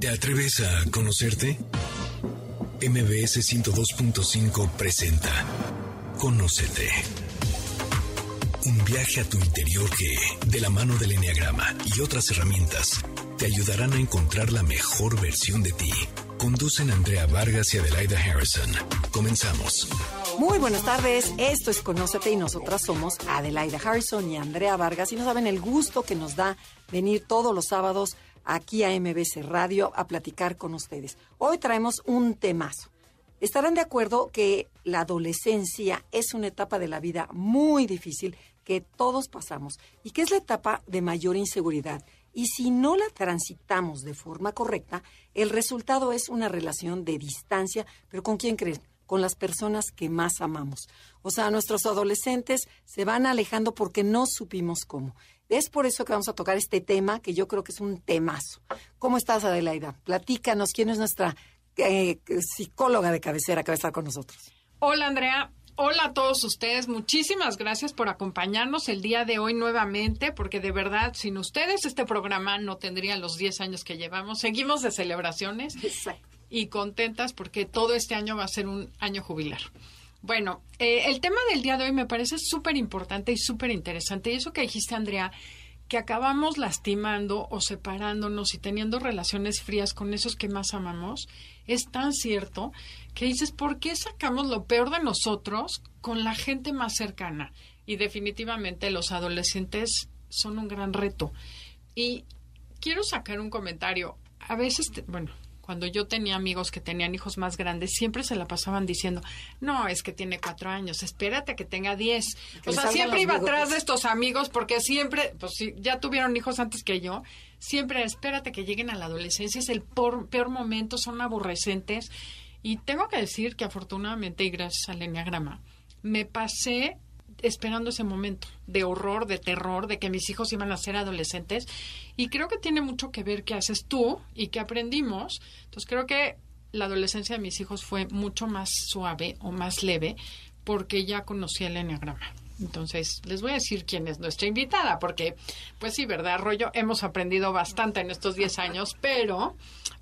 ¿Te atreves a conocerte? MBS 102.5 presenta Conócete. Un viaje a tu interior que, de la mano del Enneagrama y otras herramientas, te ayudarán a encontrar la mejor versión de ti. Conducen Andrea Vargas y Adelaida Harrison. Comenzamos. Muy buenas tardes, esto es Conócete y nosotras somos Adelaida Harrison y Andrea Vargas y no saben el gusto que nos da venir todos los sábados aquí a MBC Radio a platicar con ustedes. Hoy traemos un temazo. Estarán de acuerdo que la adolescencia es una etapa de la vida muy difícil que todos pasamos y que es la etapa de mayor inseguridad. Y si no la transitamos de forma correcta, el resultado es una relación de distancia, pero ¿con quién creen? Con las personas que más amamos. O sea, nuestros adolescentes se van alejando porque no supimos cómo. Es por eso que vamos a tocar este tema, que yo creo que es un temazo. ¿Cómo estás, Adelaida? Platícanos, ¿quién es nuestra eh, psicóloga de cabecera que va a estar con nosotros? Hola, Andrea. Hola a todos ustedes, muchísimas gracias por acompañarnos el día de hoy nuevamente, porque de verdad, sin ustedes este programa no tendría los 10 años que llevamos. Seguimos de celebraciones y contentas porque todo este año va a ser un año jubilar. Bueno, eh, el tema del día de hoy me parece súper importante y súper interesante. Y eso que dijiste, Andrea, que acabamos lastimando o separándonos y teniendo relaciones frías con esos que más amamos, es tan cierto que dices, ¿por qué sacamos lo peor de nosotros con la gente más cercana? Y definitivamente los adolescentes son un gran reto. Y quiero sacar un comentario. A veces, bueno, cuando yo tenía amigos que tenían hijos más grandes, siempre se la pasaban diciendo, no, es que tiene cuatro años, espérate que tenga diez. O sea, siempre iba atrás de estos amigos porque siempre, pues si ya tuvieron hijos antes que yo, siempre espérate que lleguen a la adolescencia, es el peor momento, son aborrecentes. Y tengo que decir que afortunadamente y gracias al enneagrama, me pasé esperando ese momento de horror, de terror, de que mis hijos iban a ser adolescentes. Y creo que tiene mucho que ver qué haces tú y qué aprendimos. Entonces creo que la adolescencia de mis hijos fue mucho más suave o más leve porque ya conocí el enneagrama. Entonces, les voy a decir quién es nuestra invitada, porque, pues sí, ¿verdad, Rollo? Hemos aprendido bastante en estos 10 años, pero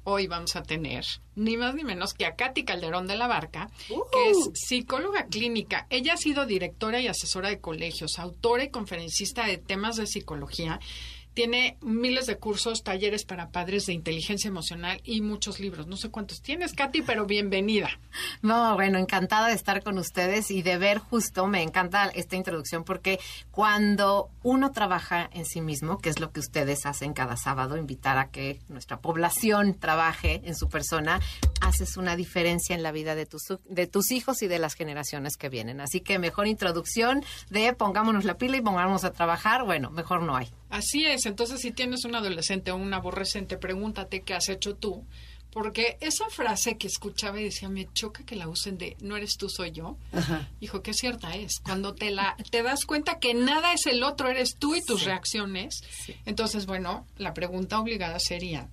hoy vamos a tener ni más ni menos que a Katy Calderón de la Barca, que es psicóloga clínica. Ella ha sido directora y asesora de colegios, autora y conferencista de temas de psicología tiene miles de cursos, talleres para padres de inteligencia emocional y muchos libros. No sé cuántos tienes, Katy, pero bienvenida. No, bueno, encantada de estar con ustedes y de ver justo, me encanta esta introducción porque cuando uno trabaja en sí mismo, que es lo que ustedes hacen cada sábado, invitar a que nuestra población trabaje en su persona, haces una diferencia en la vida de tus, de tus hijos y de las generaciones que vienen. Así que mejor introducción de pongámonos la pila y pongámonos a trabajar, bueno, mejor no hay. Así es, entonces si tienes un adolescente o un aborrecente, pregúntate qué has hecho tú, porque esa frase que escuchaba y decía, me choca que la usen de no eres tú, soy yo, dijo que cierta es. Cuando te, la, te das cuenta que nada es el otro, eres tú y tus reacciones, entonces, bueno, la pregunta obligada sería,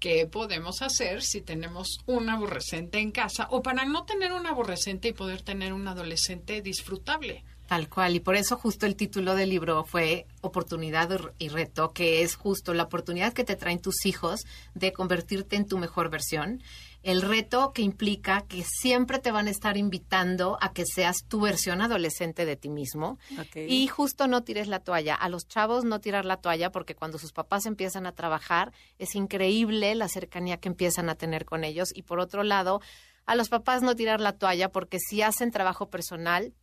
¿qué podemos hacer si tenemos un aborrecente en casa o para no tener un aborrecente y poder tener un adolescente disfrutable? Tal cual, y por eso justo el título del libro fue Oportunidad y Reto, que es justo la oportunidad que te traen tus hijos de convertirte en tu mejor versión, el reto que implica que siempre te van a estar invitando a que seas tu versión adolescente de ti mismo. Y justo no tires la toalla. A los chavos no tirar la toalla porque cuando sus papás empiezan a trabajar es increíble la cercanía que empiezan a tener con ellos. Y por otro lado, a los papás no tirar la toalla porque si hacen trabajo personal,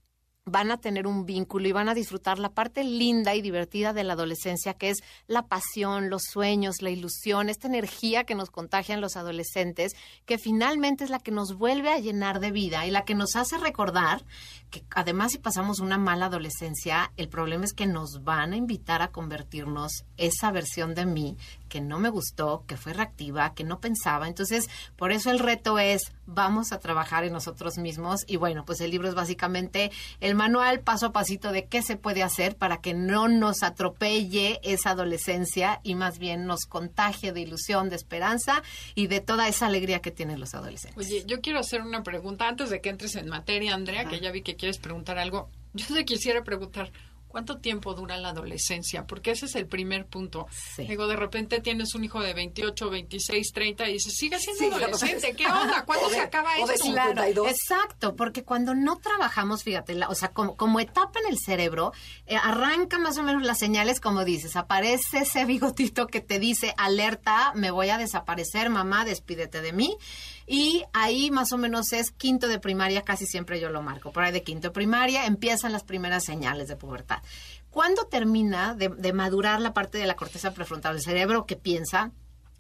van a tener un vínculo y van a disfrutar la parte linda y divertida de la adolescencia, que es la pasión, los sueños, la ilusión, esta energía que nos contagian los adolescentes, que finalmente es la que nos vuelve a llenar de vida y la que nos hace recordar que además si pasamos una mala adolescencia, el problema es que nos van a invitar a convertirnos esa versión de mí que no me gustó, que fue reactiva, que no pensaba. Entonces, por eso el reto es, vamos a trabajar en nosotros mismos. Y bueno, pues el libro es básicamente el manual paso a pasito de qué se puede hacer para que no nos atropelle esa adolescencia y más bien nos contagie de ilusión, de esperanza y de toda esa alegría que tienen los adolescentes. Oye, yo quiero hacer una pregunta antes de que entres en materia, Andrea, que ya vi que quieres preguntar algo. Yo te quisiera preguntar, ¿cuánto tiempo dura la adolescencia? Porque ese es el primer punto. Sí. Digo, de repente tienes un hijo de 28, 26, 30 y dices, sigue siendo Sí, adolescente. ¿Qué onda? ¿Cuándo se acaba esto? cincuenta. 52. Exacto, porque cuando no trabajamos, fíjate, la- o sea, como, como etapa en el cerebro, eh, arranca más o menos las señales, como dices, aparece ese bigotito que te dice, alerta, me voy a desaparecer, mamá, despídete de mí. Y ahí más o menos es quinto de primaria, casi siempre yo lo marco. Por ahí de quinto de primaria empiezan las primeras señales de pubertad. ¿Cuándo termina de, de madurar la parte de la corteza prefrontal del cerebro que piensa?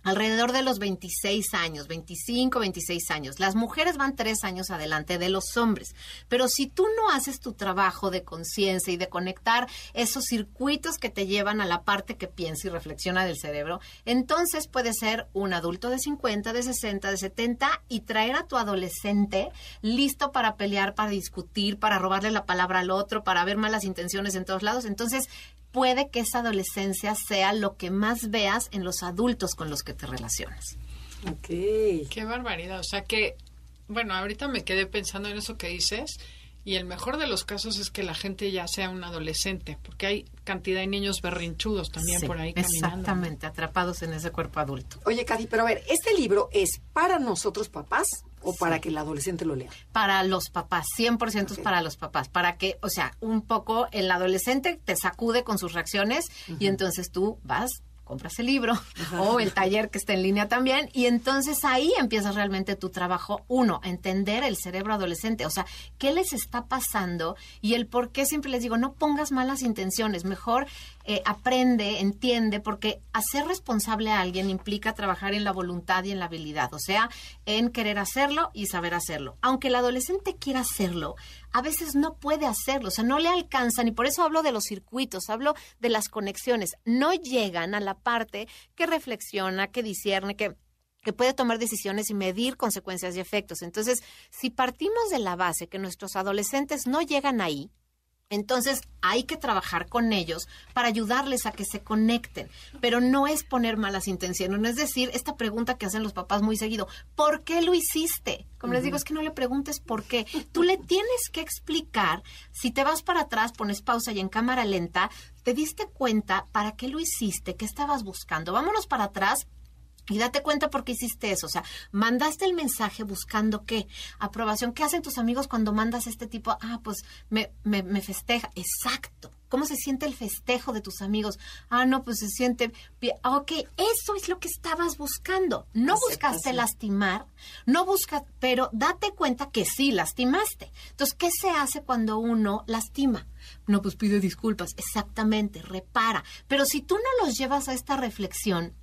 Alrededor de los 26 años, 25, 26 años. Las mujeres van tres años adelante de los hombres. Pero si tú no haces tu trabajo de conciencia y de conectar esos circuitos que te llevan a la parte que piensa y reflexiona del cerebro, entonces puede ser un adulto de 50, de 60, de 70 y traer a tu adolescente listo para pelear, para discutir, para robarle la palabra al otro, para ver malas intenciones en todos lados. Entonces, puede que esa adolescencia sea lo que más veas en los adultos con los que te relacionas. Ok. Qué barbaridad. O sea que, bueno, ahorita me quedé pensando en eso que dices. Y el mejor de los casos es que la gente ya sea un adolescente, porque hay cantidad de niños berrinchudos también Sí, por ahí caminando. Exactamente, atrapados en ese cuerpo adulto. Oye, Katy, pero a ver, ¿este libro es para nosotros papás o para que el adolescente lo lea? Para los papás, 100% es Ok. para los papás, para que, o sea, un poco el adolescente te sacude con sus reacciones y entonces tú vas compras el libro o el taller que está en línea también y entonces ahí empiezas realmente tu trabajo uno entender el cerebro adolescente o sea qué les está pasando y el por qué siempre les digo no pongas malas intenciones mejor eh, aprende entiende porque hacer responsable a alguien implica trabajar en la voluntad y en la habilidad o sea en querer hacerlo y saber hacerlo aunque el adolescente quiera hacerlo a veces no puede hacerlo, o sea, no le alcanzan y por eso hablo de los circuitos, hablo de las conexiones, no llegan a la parte que reflexiona, que discierne, que que puede tomar decisiones y medir consecuencias y efectos. Entonces, si partimos de la base que nuestros adolescentes no llegan ahí, entonces hay que trabajar con ellos para ayudarles a que se conecten, pero no es poner malas intenciones, no es decir, esta pregunta que hacen los papás muy seguido, ¿por qué lo hiciste? Como les digo, es que no le preguntes por qué. Tú le tienes que explicar, si te vas para atrás, pones pausa y en cámara lenta, te diste cuenta para qué lo hiciste, qué estabas buscando. Vámonos para atrás y date cuenta por qué hiciste eso. O sea, mandaste el mensaje buscando qué? Aprobación. ¿Qué hacen tus amigos cuando mandas este tipo? Ah, pues me, me, me festeja. Exacto. ¿Cómo se siente el festejo de tus amigos? Ah, no, pues se siente bien. Ah, Ok, eso es lo que estabas buscando. No buscaste lastimar, no buscas, pero date cuenta que sí lastimaste. Entonces, ¿qué se hace cuando uno lastima? No, pues pide disculpas. Exactamente, repara. Pero si tú no los llevas a esta reflexión,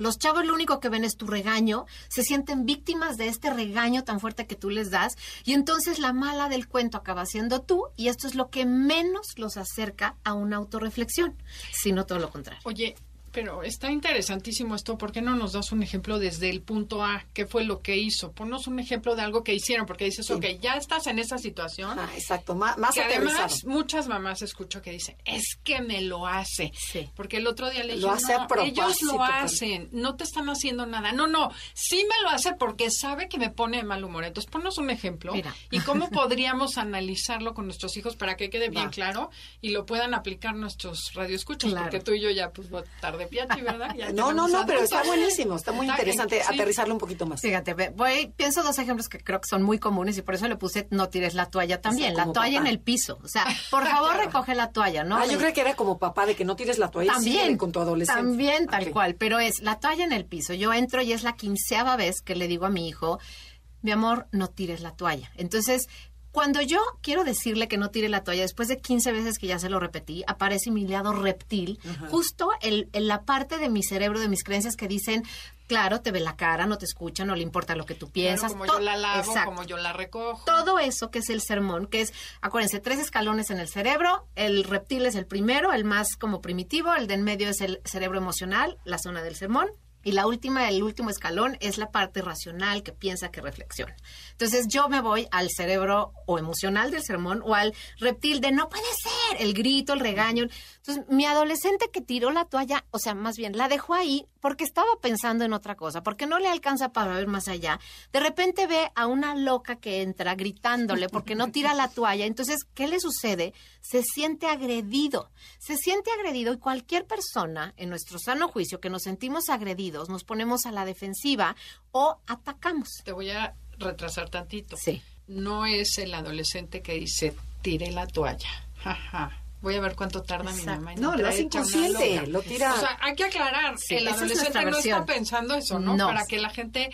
los chavos lo único que ven es tu regaño, se sienten víctimas de este regaño tan fuerte que tú les das y entonces la mala del cuento acaba siendo tú y esto es lo que menos los acerca a una autorreflexión, sino todo lo contrario. Oye, pero está interesantísimo esto. ¿Por qué no nos das un ejemplo desde el punto A? ¿Qué fue lo que hizo? Ponnos un ejemplo de algo que hicieron, porque dices, Sí. ok, ya estás en esa situación. Ah, exacto, más, más que además muchas mamás escucho que dicen, es que me lo hace. Sí. Porque el otro día le Lo dije, no, ellos lo Pam. hacen, no te están haciendo nada. No, no, sí me lo hace porque sabe que me pone de mal humor. Entonces, ponnos un ejemplo Mira. y cómo podríamos analizarlo con nuestros hijos para que quede bien Va. claro y lo puedan aplicar nuestros radioescuchas, Claro. porque tú y yo ya, pues, tarde piachi, ¿verdad? Ya No, no, no, pero está buenísimo, está muy Está interesante bien, sí. aterrizarlo un poquito más. Fíjate, ve- voy, pienso dos ejemplos que creo que son muy comunes y por eso le puse no tires la toalla también, la toalla papá. en el piso. O sea, por favor Claro. recoge la toalla, ¿no? Ah, yo creo que era como papá de que no tires la toalla También, con tu adolescente. también tal cual, pero es la toalla en el piso. Yo entro y es la quinceava vez que le digo a mi hijo, mi amor, no tires la toalla. Entonces, cuando yo quiero decirle que no tire la toalla, después de 15 veces que ya se lo repetí, aparece mi lado reptil, justo el- en la parte de mi cerebro, de mis creencias que dicen, claro, te ve la cara, no te escucha, no le importa lo que tú Claro, piensas. como yo la lavo, Exacto como yo la recojo. todo eso que es el sermón, que es, acuérdense, tres escalones en el cerebro, el reptil es el primero, el más como primitivo, el de en medio es el cerebro emocional, la zona del sermón, y la última, el último escalón es la parte racional que piensa, que reflexiona. Entonces yo me voy al cerebro o emocional del sermón o al reptil de no puede ser, el grito, el regaño. Entonces, mi adolescente que tiró la toalla, o sea, más bien, la dejó ahí porque estaba pensando en otra cosa, porque no le alcanza para ver más allá. De repente ve a una loca que entra gritándole porque no tira la toalla. Entonces, ¿qué le sucede? Se siente agredido. Se siente agredido y cualquier persona en nuestro sano juicio que nos sentimos agredidos, nos ponemos a la defensiva o atacamos. Te voy a retrasar tantito. Sí. No es el adolescente que dice, tire la toalla. Jaja. Voy a ver cuánto tarda mi mamá. en No, lo hace inconsciente, lo tira. O sea, hay que aclarar. Sí, el es adolescente no está pensando eso, ¿no? No. Para que la gente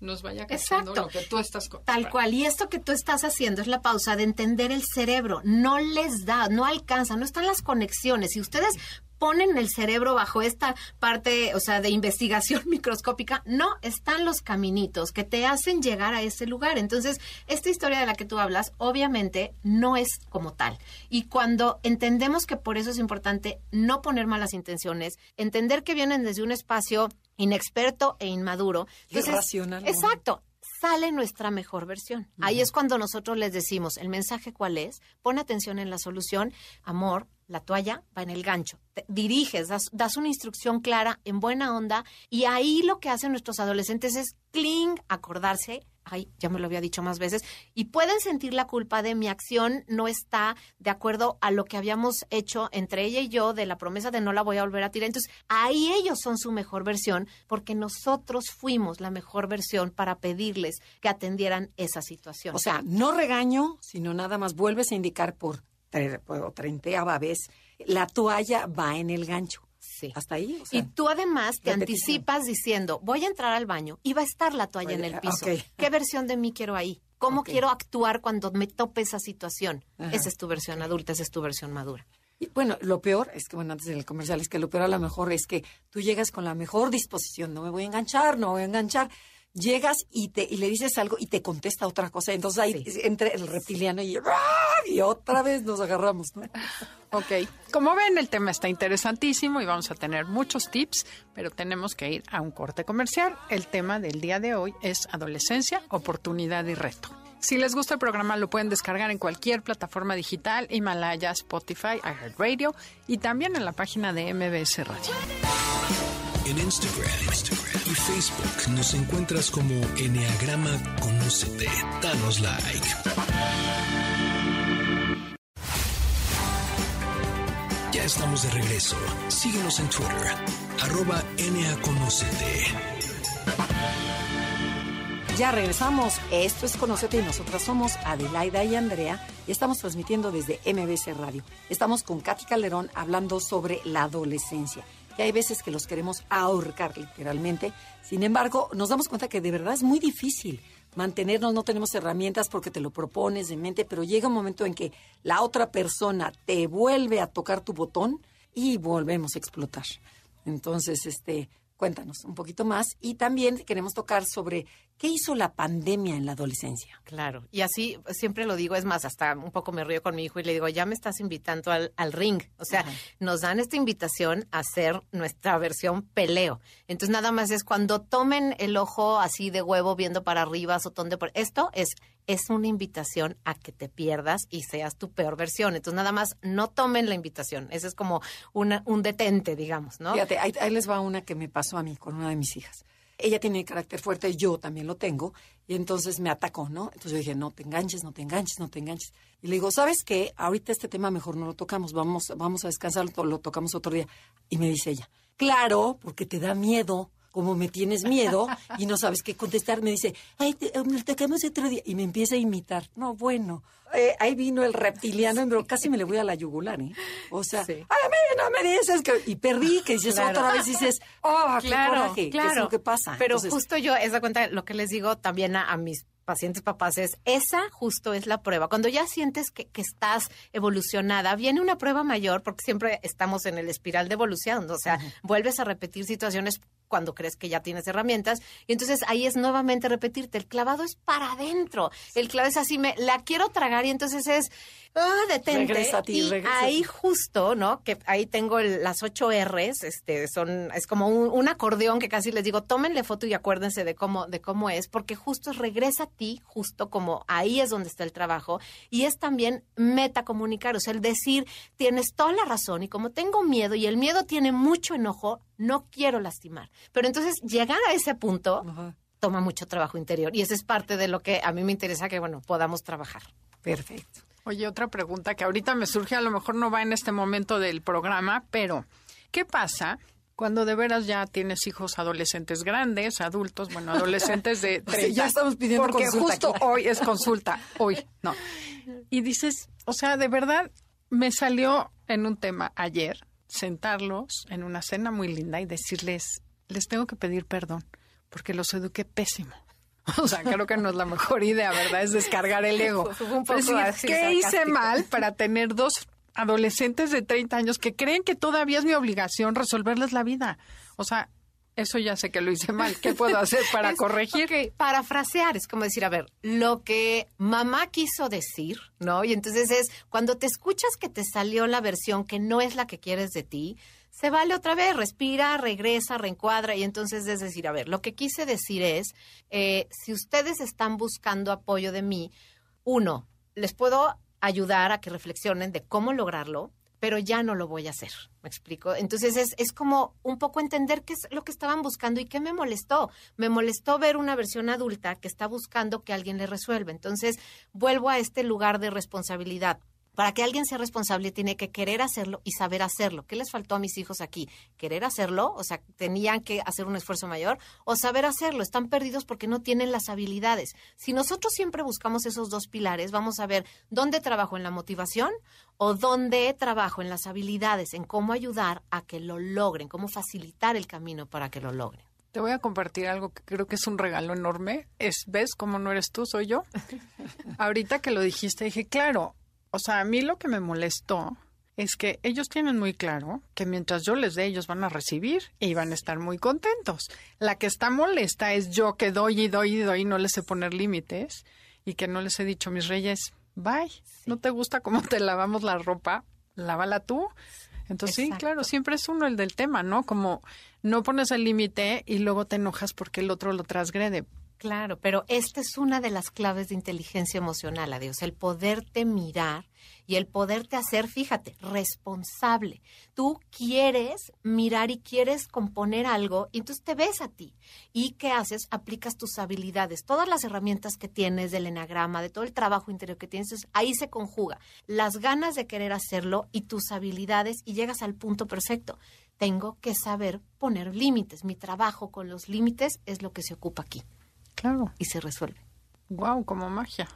nos vaya cachando Exacto. lo que tú estás Tal cual. Y esto que tú estás haciendo es la pausa de entender el cerebro. No les da, no alcanza, no están las conexiones. Si ustedes ponen el cerebro bajo esta parte, o sea, de investigación microscópica, no están los caminitos que te hacen llegar a ese lugar. Entonces, esta historia de la que tú hablas, obviamente, no es como tal. Y cuando entendemos que por eso es importante no poner malas intenciones, entender que vienen desde un espacio inexperto e inmaduro. entonces, Irracional. Exacto sale nuestra mejor versión. Ahí es cuando nosotros les decimos, el mensaje cuál es, pon atención en la solución, amor, la toalla va en el gancho. Te diriges, das, das una instrucción clara, en buena onda, y ahí lo que hacen nuestros adolescentes es cling, acordarse, ay, ya me lo había dicho más veces, y pueden sentir la culpa de mi acción no está de acuerdo a lo que habíamos hecho entre ella y yo de la promesa de no la voy a volver a tirar. Entonces, ahí ellos son su mejor versión porque nosotros fuimos la mejor versión para pedirles que atendieran esa situación. O sea, no regaño, sino nada más vuelves a indicar por, tre- por treintaava vez, la toalla va en el gancho. sí. Hasta ahí. o sea, Y tú además te anticipas diciendo, voy a entrar al baño y va a estar la toalla en el piso. ¿Qué versión de mí quiero ahí? ¿Cómo quiero actuar cuando me tope esa situación? Ajá. Esa es tu versión adulta, esa es tu versión madura. Y bueno, lo peor es que, bueno, antes del comercial, es que lo peor a lo mejor es que tú llegas con la mejor disposición, no me voy a enganchar, no voy a enganchar. Llegas y te y le dices algo y te contesta otra cosa. Entonces ahí entre el reptiliano y, y otra vez nos agarramos, ¿no? Ok, como ven el tema está interesantísimo y vamos a tener muchos tips, pero tenemos que ir a un corte comercial. El tema del día de hoy es adolescencia, oportunidad y reto. Si les gusta el programa lo pueden descargar en cualquier plataforma digital, Himalaya, Spotify, iHeartRadio y también en la página de MBS Radio. En Instagram, y Facebook nos encuentras como Enneagrama Conócete. Danos like. Ya estamos de regreso. Síguenos en Twitter, arroba. Ya regresamos. Esto es Conocete y nosotras somos Adelaida y Andrea y estamos transmitiendo desde MBC Radio. Estamos con Katy Calderón hablando sobre la adolescencia. Que hay veces que los queremos ahorcar literalmente. Sin embargo, nos damos cuenta que de verdad es muy difícil mantenernos, no tenemos herramientas porque te lo propones de mente, pero llega un momento en que la otra persona te vuelve a tocar tu botón y volvemos a explotar. Entonces, este, cuéntanos un poquito más y también queremos tocar sobre qué hizo la pandemia en la adolescencia. Claro, y así siempre lo digo, es más, hasta un poco me río con mi hijo y le digo, ya me estás invitando al, al ring. O sea, nos dan esta invitación a hacer nuestra versión peleo. Entonces nada más es cuando tomen el ojo así de huevo viendo para arriba, sotón de por... Esto es, es una invitación a que te pierdas y seas tu peor versión. Entonces nada más no tomen la invitación. Ese es como una, un detente, digamos, ¿no? Fíjate, ahí, ahí les va una que me pasó a mí con una de mis hijas. Ella tiene carácter fuerte, yo también lo tengo, y entonces me atacó, ¿no? Entonces yo dije, no te enganches, no te enganches, no te enganches. Y le digo, ¿sabes qué? Ahorita este tema mejor no lo tocamos, vamos, vamos a descansar, lo, lo tocamos otro día. Y me dice ella, claro, porque te da miedo, como me tienes miedo y no sabes qué contestar, me dice, ay, te, lo tocamos otro día. Y me empieza a imitar. No, bueno, eh, ahí vino el reptiliano, pero casi me le voy a la yugular, ¿eh? O sea, Sí. ay, a mí no me dices que... Y perdí, que dices Claro. otra vez, dices, oh, qué claro, coraje, claro. ¿qué es lo que pasa? Pero Entonces, justo yo, esa cuenta, lo que les digo también a, a mis pacientes papás es, esa justo es la prueba. Cuando ya sientes que, que estás evolucionada, viene una prueba mayor, porque siempre estamos en el espiral de evolución, o sea, vuelves a repetir situaciones cuando crees que ya tienes herramientas. Y entonces ahí es nuevamente repetirte, el clavado es para adentro. El clavado es así, me la quiero tragar y entonces es, ah, detente. Regresa a ti, y regresa a ahí justo, ¿no? Que ahí tengo el- las ocho R's, este, son, es como un, un acordeón que casi les digo, tómenle foto y acuérdense de cómo, de cómo es, porque justo es regresa a ti, justo como ahí es donde está el trabajo, y es también metacomunicar, o sea, el decir, tienes toda la razón, y como tengo miedo, y el miedo tiene mucho enojo, no quiero lastimar. Pero entonces, llegar a ese punto Ajá. toma mucho trabajo interior, y esa es parte de lo que a mí me interesa que, bueno, podamos trabajar. Perfecto. Oye, otra pregunta que ahorita me surge, a lo mejor no va en este momento del programa, pero ¿qué pasa cuando de veras ya tienes hijos adolescentes grandes, adultos, bueno, adolescentes de O sea, 30? ya estamos pidiendo Porque consulta justo aquí. hoy es consulta, hoy, no. Y dices, o sea, de verdad me salió en un tema ayer sentarlos en una cena muy linda y decirles, les tengo que pedir perdón porque los eduqué pésimo. O sea, creo que no es la mejor idea, ¿verdad? Es descargar el ego. Un poco decir, así, ¿qué hice mal para tener dos adolescentes de 30 años que creen que todavía es mi obligación resolverles la vida? O sea, eso ya sé que lo hice mal. ¿Qué puedo hacer para Es- corregir? ok, parafrasear es como decir, a ver, lo que mamá quiso decir, ¿no? Y entonces es cuando te escuchas que te salió la versión que no es la que quieres de ti, se vale otra vez, respira, regresa, reencuadra y entonces es decir, a ver, lo que quise decir es, eh, si ustedes están buscando apoyo de mí, uno, les puedo ayudar a que reflexionen de cómo lograrlo, pero ya no lo voy a hacer. ¿Me explico? Entonces es, es como un poco entender qué es lo que estaban buscando y qué me molestó. Me molestó ver una versión adulta que está buscando que alguien le resuelva. Entonces vuelvo a este lugar de responsabilidad. Para que alguien sea responsable tiene que querer hacerlo y saber hacerlo. ¿Qué les faltó a mis hijos aquí? ¿Querer hacerlo? O sea, tenían que hacer un esfuerzo mayor o saber hacerlo. Están perdidos porque no tienen las habilidades. Si nosotros siempre buscamos esos dos pilares, vamos a ver dónde trabajo en la motivación o dónde trabajo en las habilidades, en cómo ayudar a que lo logren, cómo facilitar el camino para que lo logren. Te voy a compartir algo que creo que es un regalo enorme. Es, ¿ves cómo no eres tú, soy yo? Ahorita que lo dijiste, dije, claro, o sea, a mí lo que me molestó es que ellos tienen muy claro que mientras yo les dé, ellos van a recibir y van a estar muy contentos. La que está molesta es yo que doy y doy y doy y no les sé poner límites y que no les he dicho, mis reyes, bye, no te gusta cómo te lavamos la ropa, lávala tú. Entonces, sí, claro, siempre es uno el del tema, ¿no? Como no pones el límite y luego te enojas porque el otro lo transgrede. Claro, pero esta es una de las claves de inteligencia emocional, adiós, el poderte mirar y el poderte hacer, fíjate, responsable. Tú quieres mirar y quieres componer algo y entonces te ves a ti. ¿Y qué haces? Aplicas tus habilidades, todas las herramientas que tienes del enagrama, de todo el trabajo interior que tienes, ahí se conjuga las ganas de querer hacerlo y tus habilidades y llegas al punto perfecto. Tengo que saber poner límites. Mi trabajo con los límites es lo que se ocupa aquí Claro. y se resuelve. Wow, como magia.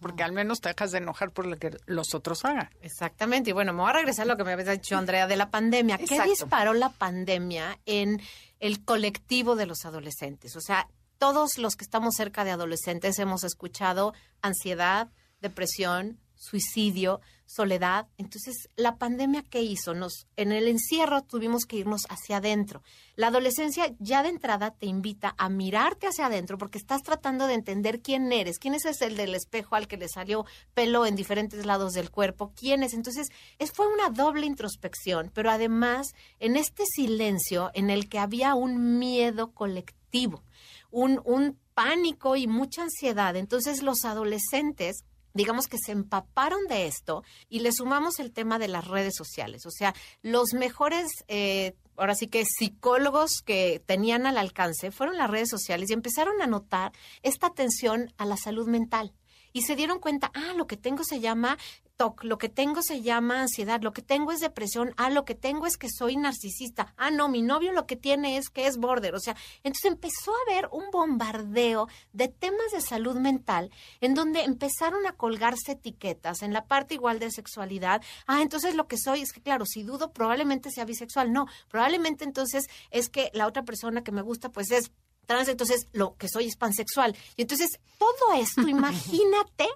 Porque al menos te dejas de enojar por lo que los otros hagan. Exactamente. Y bueno, me voy a regresar a lo que me habías dicho, Andrea, de la pandemia. ¿Qué Exacto. disparó la pandemia en el colectivo de los adolescentes? O sea, todos los que estamos cerca de adolescentes hemos escuchado ansiedad, depresión, suicidio, soledad. Entonces, la pandemia qué hizo? Nos en el encierro tuvimos que irnos hacia adentro. La adolescencia ya de entrada te invita a mirarte hacia adentro porque estás tratando de entender quién eres, quién es el del espejo al que le salió pelo en diferentes lados del cuerpo, quién es. Entonces, es fue una doble introspección, pero además en este silencio en el que había un miedo colectivo, un un pánico y mucha ansiedad. Entonces, los adolescentes digamos que se empaparon de esto y le sumamos el tema de las redes sociales. O sea, los mejores, eh, ahora sí que psicólogos que tenían al alcance fueron las redes sociales y empezaron a notar esta atención a la salud mental. Y se dieron cuenta, ah, lo que tengo se llama TOC, lo que tengo se llama ansiedad, lo que tengo es depresión, ah, lo que tengo es que soy narcisista, ah, no, mi novio lo que tiene es que es border, o sea, entonces empezó a haber un bombardeo de temas de salud mental en donde empezaron a colgarse etiquetas en la parte igual de sexualidad, ah, entonces lo que soy es que, claro, si dudo, probablemente sea bisexual, no, probablemente entonces es que la otra persona que me gusta, pues es trans, entonces lo que soy es pansexual. Y entonces todo esto, imagínate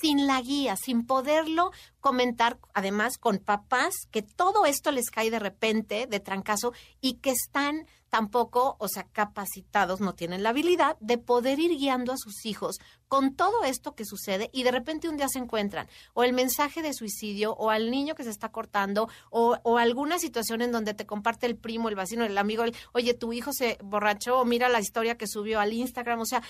sin la guía, sin poderlo comentar, además con papás que todo esto les cae de repente, de trancazo, y que están tampoco, o sea, capacitados, no tienen la habilidad de poder ir guiando a sus hijos con todo esto que sucede y de repente un día se encuentran o el mensaje de suicidio o al niño que se está cortando o, o alguna situación en donde te comparte el primo, el vecino, el amigo, el, oye, tu hijo se borrachó o mira la historia que subió al Instagram, o sea,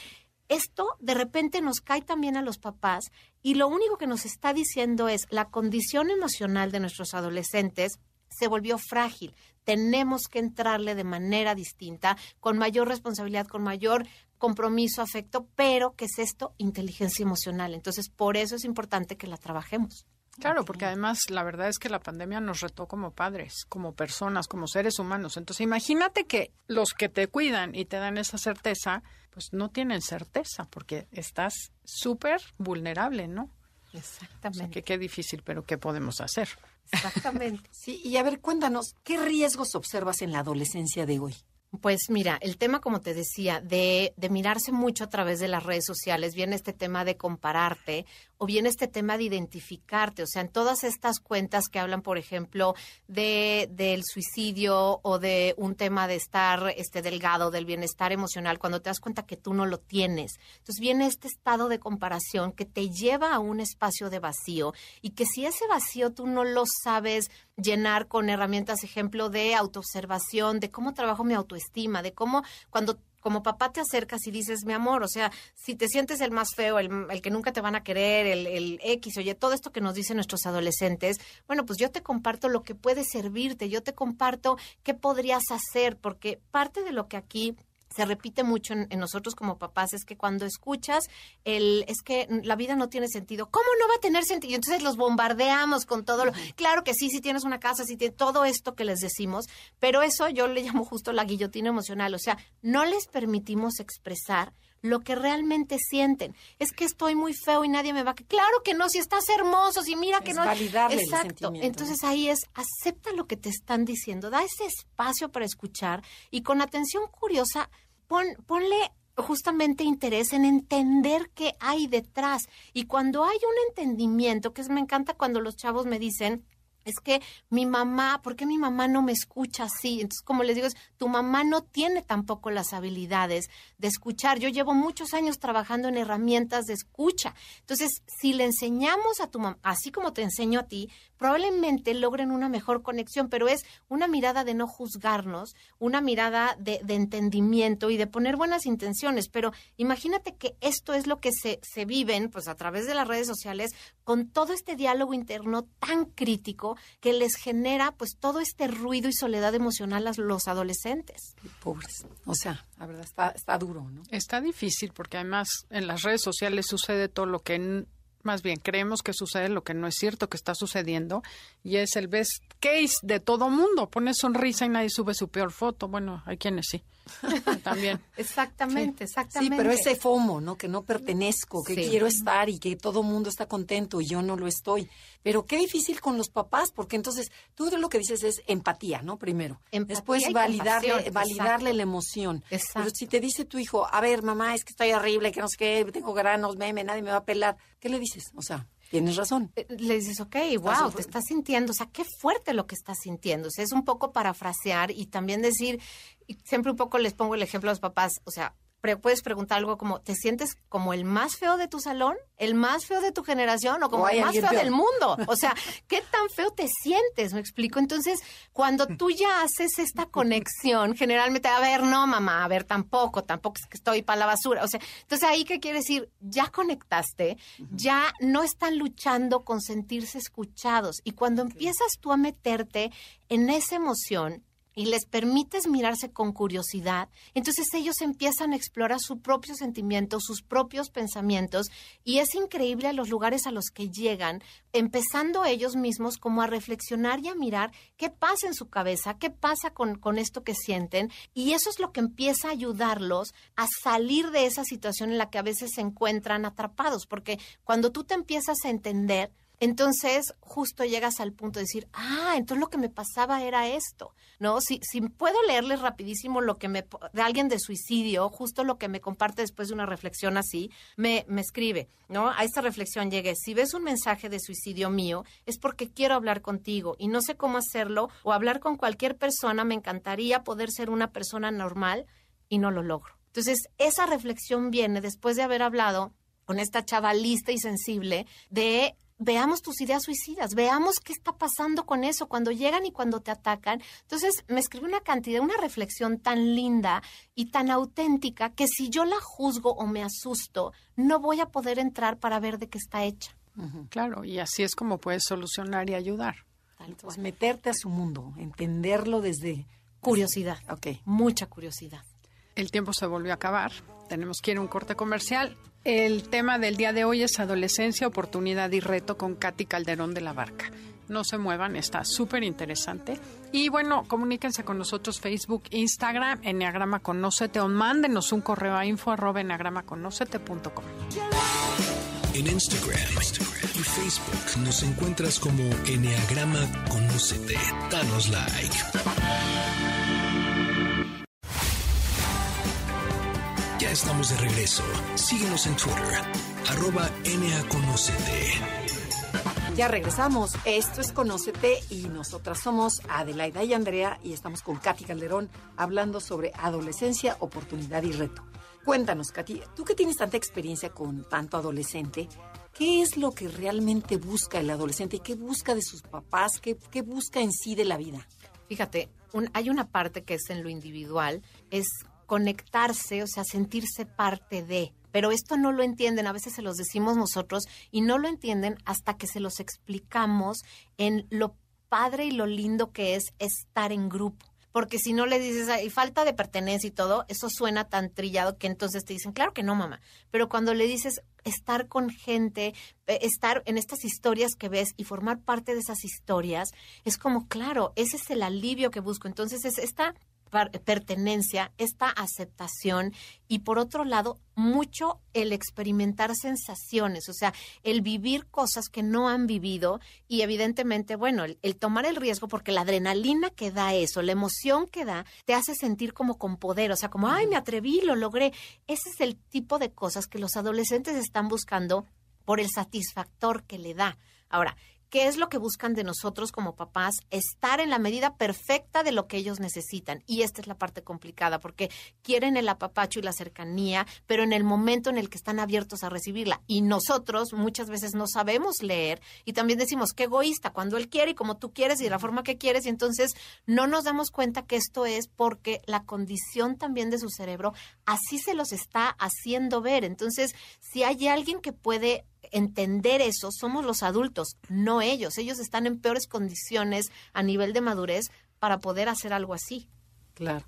esto de repente nos cae también a los papás y lo único que nos está diciendo es la condición emocional de nuestros adolescentes se volvió frágil. Tenemos que entrarle de manera distinta, con mayor responsabilidad, con mayor compromiso, afecto, pero ¿qué es esto? Inteligencia emocional. Entonces, por eso es importante que la trabajemos. Claro, porque además la verdad es que la pandemia nos retó como padres, como personas, como seres humanos. Entonces, imagínate que los que te cuidan y te dan esa certeza, pues no tienen certeza, porque estás súper vulnerable, ¿no? Exactamente. que qué difícil, pero ¿qué podemos hacer? Exactamente. Sí, y a ver, cuéntanos, ¿qué riesgos observas en la adolescencia de hoy? Pues mira, el tema, como te decía, de, de, mirarse mucho a través de las redes sociales, viene este tema de compararte o bien este tema de identificarte, o sea, en todas estas cuentas que hablan, por ejemplo, de del suicidio o de un tema de estar este delgado, del bienestar emocional, cuando te das cuenta que tú no lo tienes. Entonces viene este estado de comparación que te lleva a un espacio de vacío y que si ese vacío tú no lo sabes llenar con herramientas, ejemplo, de autoobservación, de cómo trabajo mi autoestima, de cómo cuando como papá te acercas y dices, mi amor, o sea, si te sientes el más feo, el, el que nunca te van a querer, el, el, X, oye, todo esto que nos dicen nuestros adolescentes, bueno, pues yo te comparto lo que puede servirte, yo te comparto qué podrías hacer, porque parte de lo que aquí se repite mucho en, en, nosotros como papás es que cuando escuchas el es que la vida no tiene sentido, ¿cómo no va a tener sentido? Entonces los bombardeamos con todo lo, claro que sí, si tienes una casa, si tienes todo esto que les decimos, pero eso yo le llamo justo la guillotina emocional, o sea, no les permitimos expresar lo que realmente sienten. Es que estoy muy feo y nadie me va a... Claro que no, si estás hermoso, si mira que es no... Validarle Exacto. El Entonces ahí es, acepta lo que te están diciendo, da ese espacio para escuchar y con atención curiosa, pon, ponle justamente interés en entender qué hay detrás. Y cuando hay un entendimiento, que es, me encanta cuando los chavos me dicen, es que mi mamá, ¿por qué mi mamá no me escucha así? Entonces, como les digo, es, tu mamá no tiene tampoco las habilidades de escuchar. Yo llevo muchos años trabajando en herramientas de escucha. Entonces, si le enseñamos a tu mamá, así como te enseño a ti, probablemente logren una mejor conexión, pero es una mirada de no juzgarnos, una mirada de, de entendimiento y de poner buenas intenciones. Pero imagínate que esto es lo que se, se viven, pues a través de las redes sociales, con todo este diálogo interno tan crítico que les genera pues todo este ruido y soledad emocional a los adolescentes. Pobres. O sea, la verdad está, está duro, ¿no? Está difícil porque además en las redes sociales sucede todo lo que más bien creemos que sucede lo que no es cierto que está sucediendo y es el best case de todo mundo. Pone sonrisa y nadie sube su peor foto. Bueno, hay quienes sí. También. exactamente, sí. exactamente. Sí, pero ese FOMO, ¿no? Que no pertenezco, que sí. quiero estar y que todo mundo está contento y yo no lo estoy. Pero qué difícil con los papás, porque entonces tú lo que dices es empatía, ¿no? Primero. Empatía Después validarle, validarle la emoción. Exacto. Pero si te dice tu hijo, a ver, mamá, es que estoy horrible, que no sé qué, tengo granos, meme, nadie me va a pelar, ¿qué le dices? O sea, Tienes razón. Le dices, ok, wow, te estás sintiendo, o sea, qué fuerte lo que estás sintiendo. O sea, es un poco parafrasear y también decir, y siempre un poco les pongo el ejemplo a los papás, o sea, pre puedes preguntar algo como, ¿te sientes como el más feo de tu salón? ¿El más feo de tu generación? ¿O como el más feo del mundo? O sea, ¿qué tan feo te sientes? ¿Me explico? Entonces, cuando tú ya haces esta conexión, generalmente, a ver, no, mamá, a ver, tampoco, tampoco es que estoy para la basura. O sea, entonces ahí, ¿qué quiere decir? Ya conectaste, ya no están luchando con sentirse escuchados. Y cuando empiezas tú a meterte en esa emoción, y les permites mirarse con curiosidad, entonces ellos empiezan a explorar sus propios sentimientos, sus propios pensamientos, y es increíble los lugares a los que llegan, empezando ellos mismos como a reflexionar y a mirar qué pasa en su cabeza, qué pasa con, con esto que sienten, y eso es lo que empieza a ayudarlos a salir de esa situación en la que a veces se encuentran atrapados, porque cuando tú te empiezas a entender, entonces justo llegas al punto de decir, ah, entonces lo que me pasaba era esto, ¿no? Si, si puedo leerles rapidísimo lo que me, de alguien de suicidio, justo lo que me comparte después de una reflexión así, me, me escribe, ¿no? A esta reflexión llegué, si ves un mensaje de suicidio mío, es porque quiero hablar contigo y no sé cómo hacerlo o hablar con cualquier persona, me encantaría poder ser una persona normal y no lo logro. Entonces, esa reflexión viene después de haber hablado con esta chava lista y sensible de veamos tus ideas suicidas, veamos qué está pasando con eso cuando llegan y cuando te atacan. Entonces me escribe una cantidad, una reflexión tan linda y tan auténtica que si yo la juzgo o me asusto, no voy a poder entrar para ver de qué está hecha. Claro, y así es como puedes solucionar y ayudar. Entonces, meterte a su mundo, entenderlo desde... Curiosidad. Ok. Mucha curiosidad. El tiempo se volvió a acabar. Tenemos que ir a un corte comercial. El tema del día de hoy es adolescencia, oportunidad y reto con Katy Calderón de la Barca. No se muevan, está súper interesante. Y bueno, comuníquense con nosotros Facebook, Instagram, Enneagrama Conócete o mándenos un correo a info arroba enneagramaconocete.com. En Instagram, y Facebook nos encuentras como Enneagrama Conócete. Danos like. Ya estamos de regreso. Síguenos en Twitter, arroba NAConocete. Ya regresamos. Esto es Conócete y nosotras somos Adelaida y Andrea y estamos con Katy Calderón hablando sobre adolescencia, oportunidad y reto. Cuéntanos, Katy, tú que tienes tanta experiencia con tanto adolescente, ¿qué es lo que realmente busca el adolescente y qué busca de sus papás? ¿Qué, qué busca en sí de la vida? Fíjate, un- hay una parte que es en lo individual, es conectarse, o sea, sentirse parte de. Pero esto no lo entienden, a veces se los decimos nosotros y no lo entienden hasta que se los explicamos en lo padre y lo lindo que es estar en grupo. Porque si no le dices, y falta de pertenencia y todo, eso suena tan trillado que entonces te dicen, claro que no, mamá. Pero cuando le dices estar con gente, eh, estar en estas historias que ves y formar parte de esas historias, es como, claro, ese es el alivio que busco. Entonces es esta pertenencia, esta aceptación y por otro lado, mucho el experimentar sensaciones, o sea, el vivir cosas que no han vivido y evidentemente, bueno, el, el tomar el riesgo porque la adrenalina que da eso, la emoción que da, te hace sentir como con poder, o sea, como, ay, me atreví, lo logré. Ese es el tipo de cosas que los adolescentes están buscando por el satisfactor que le da. Ahora, ¿qué es lo que buscan de nosotros como papás? Estar en la medida perfecta de lo que ellos necesitan. Y esta es la parte complicada, porque quieren el apapacho y la cercanía, pero en el momento en el que están abiertos a recibirla. Y nosotros muchas veces no sabemos leer y también decimos, qué egoísta, cuando él quiere y como tú quieres y de la forma que quieres, y entonces no nos damos cuenta que esto es porque la condición también de su cerebro así se los está haciendo ver. Entonces, si hay alguien que puede entender eso, somos los adultos, no ellos. Ellos están en peores condiciones a nivel de madurez para poder hacer algo así. Claro.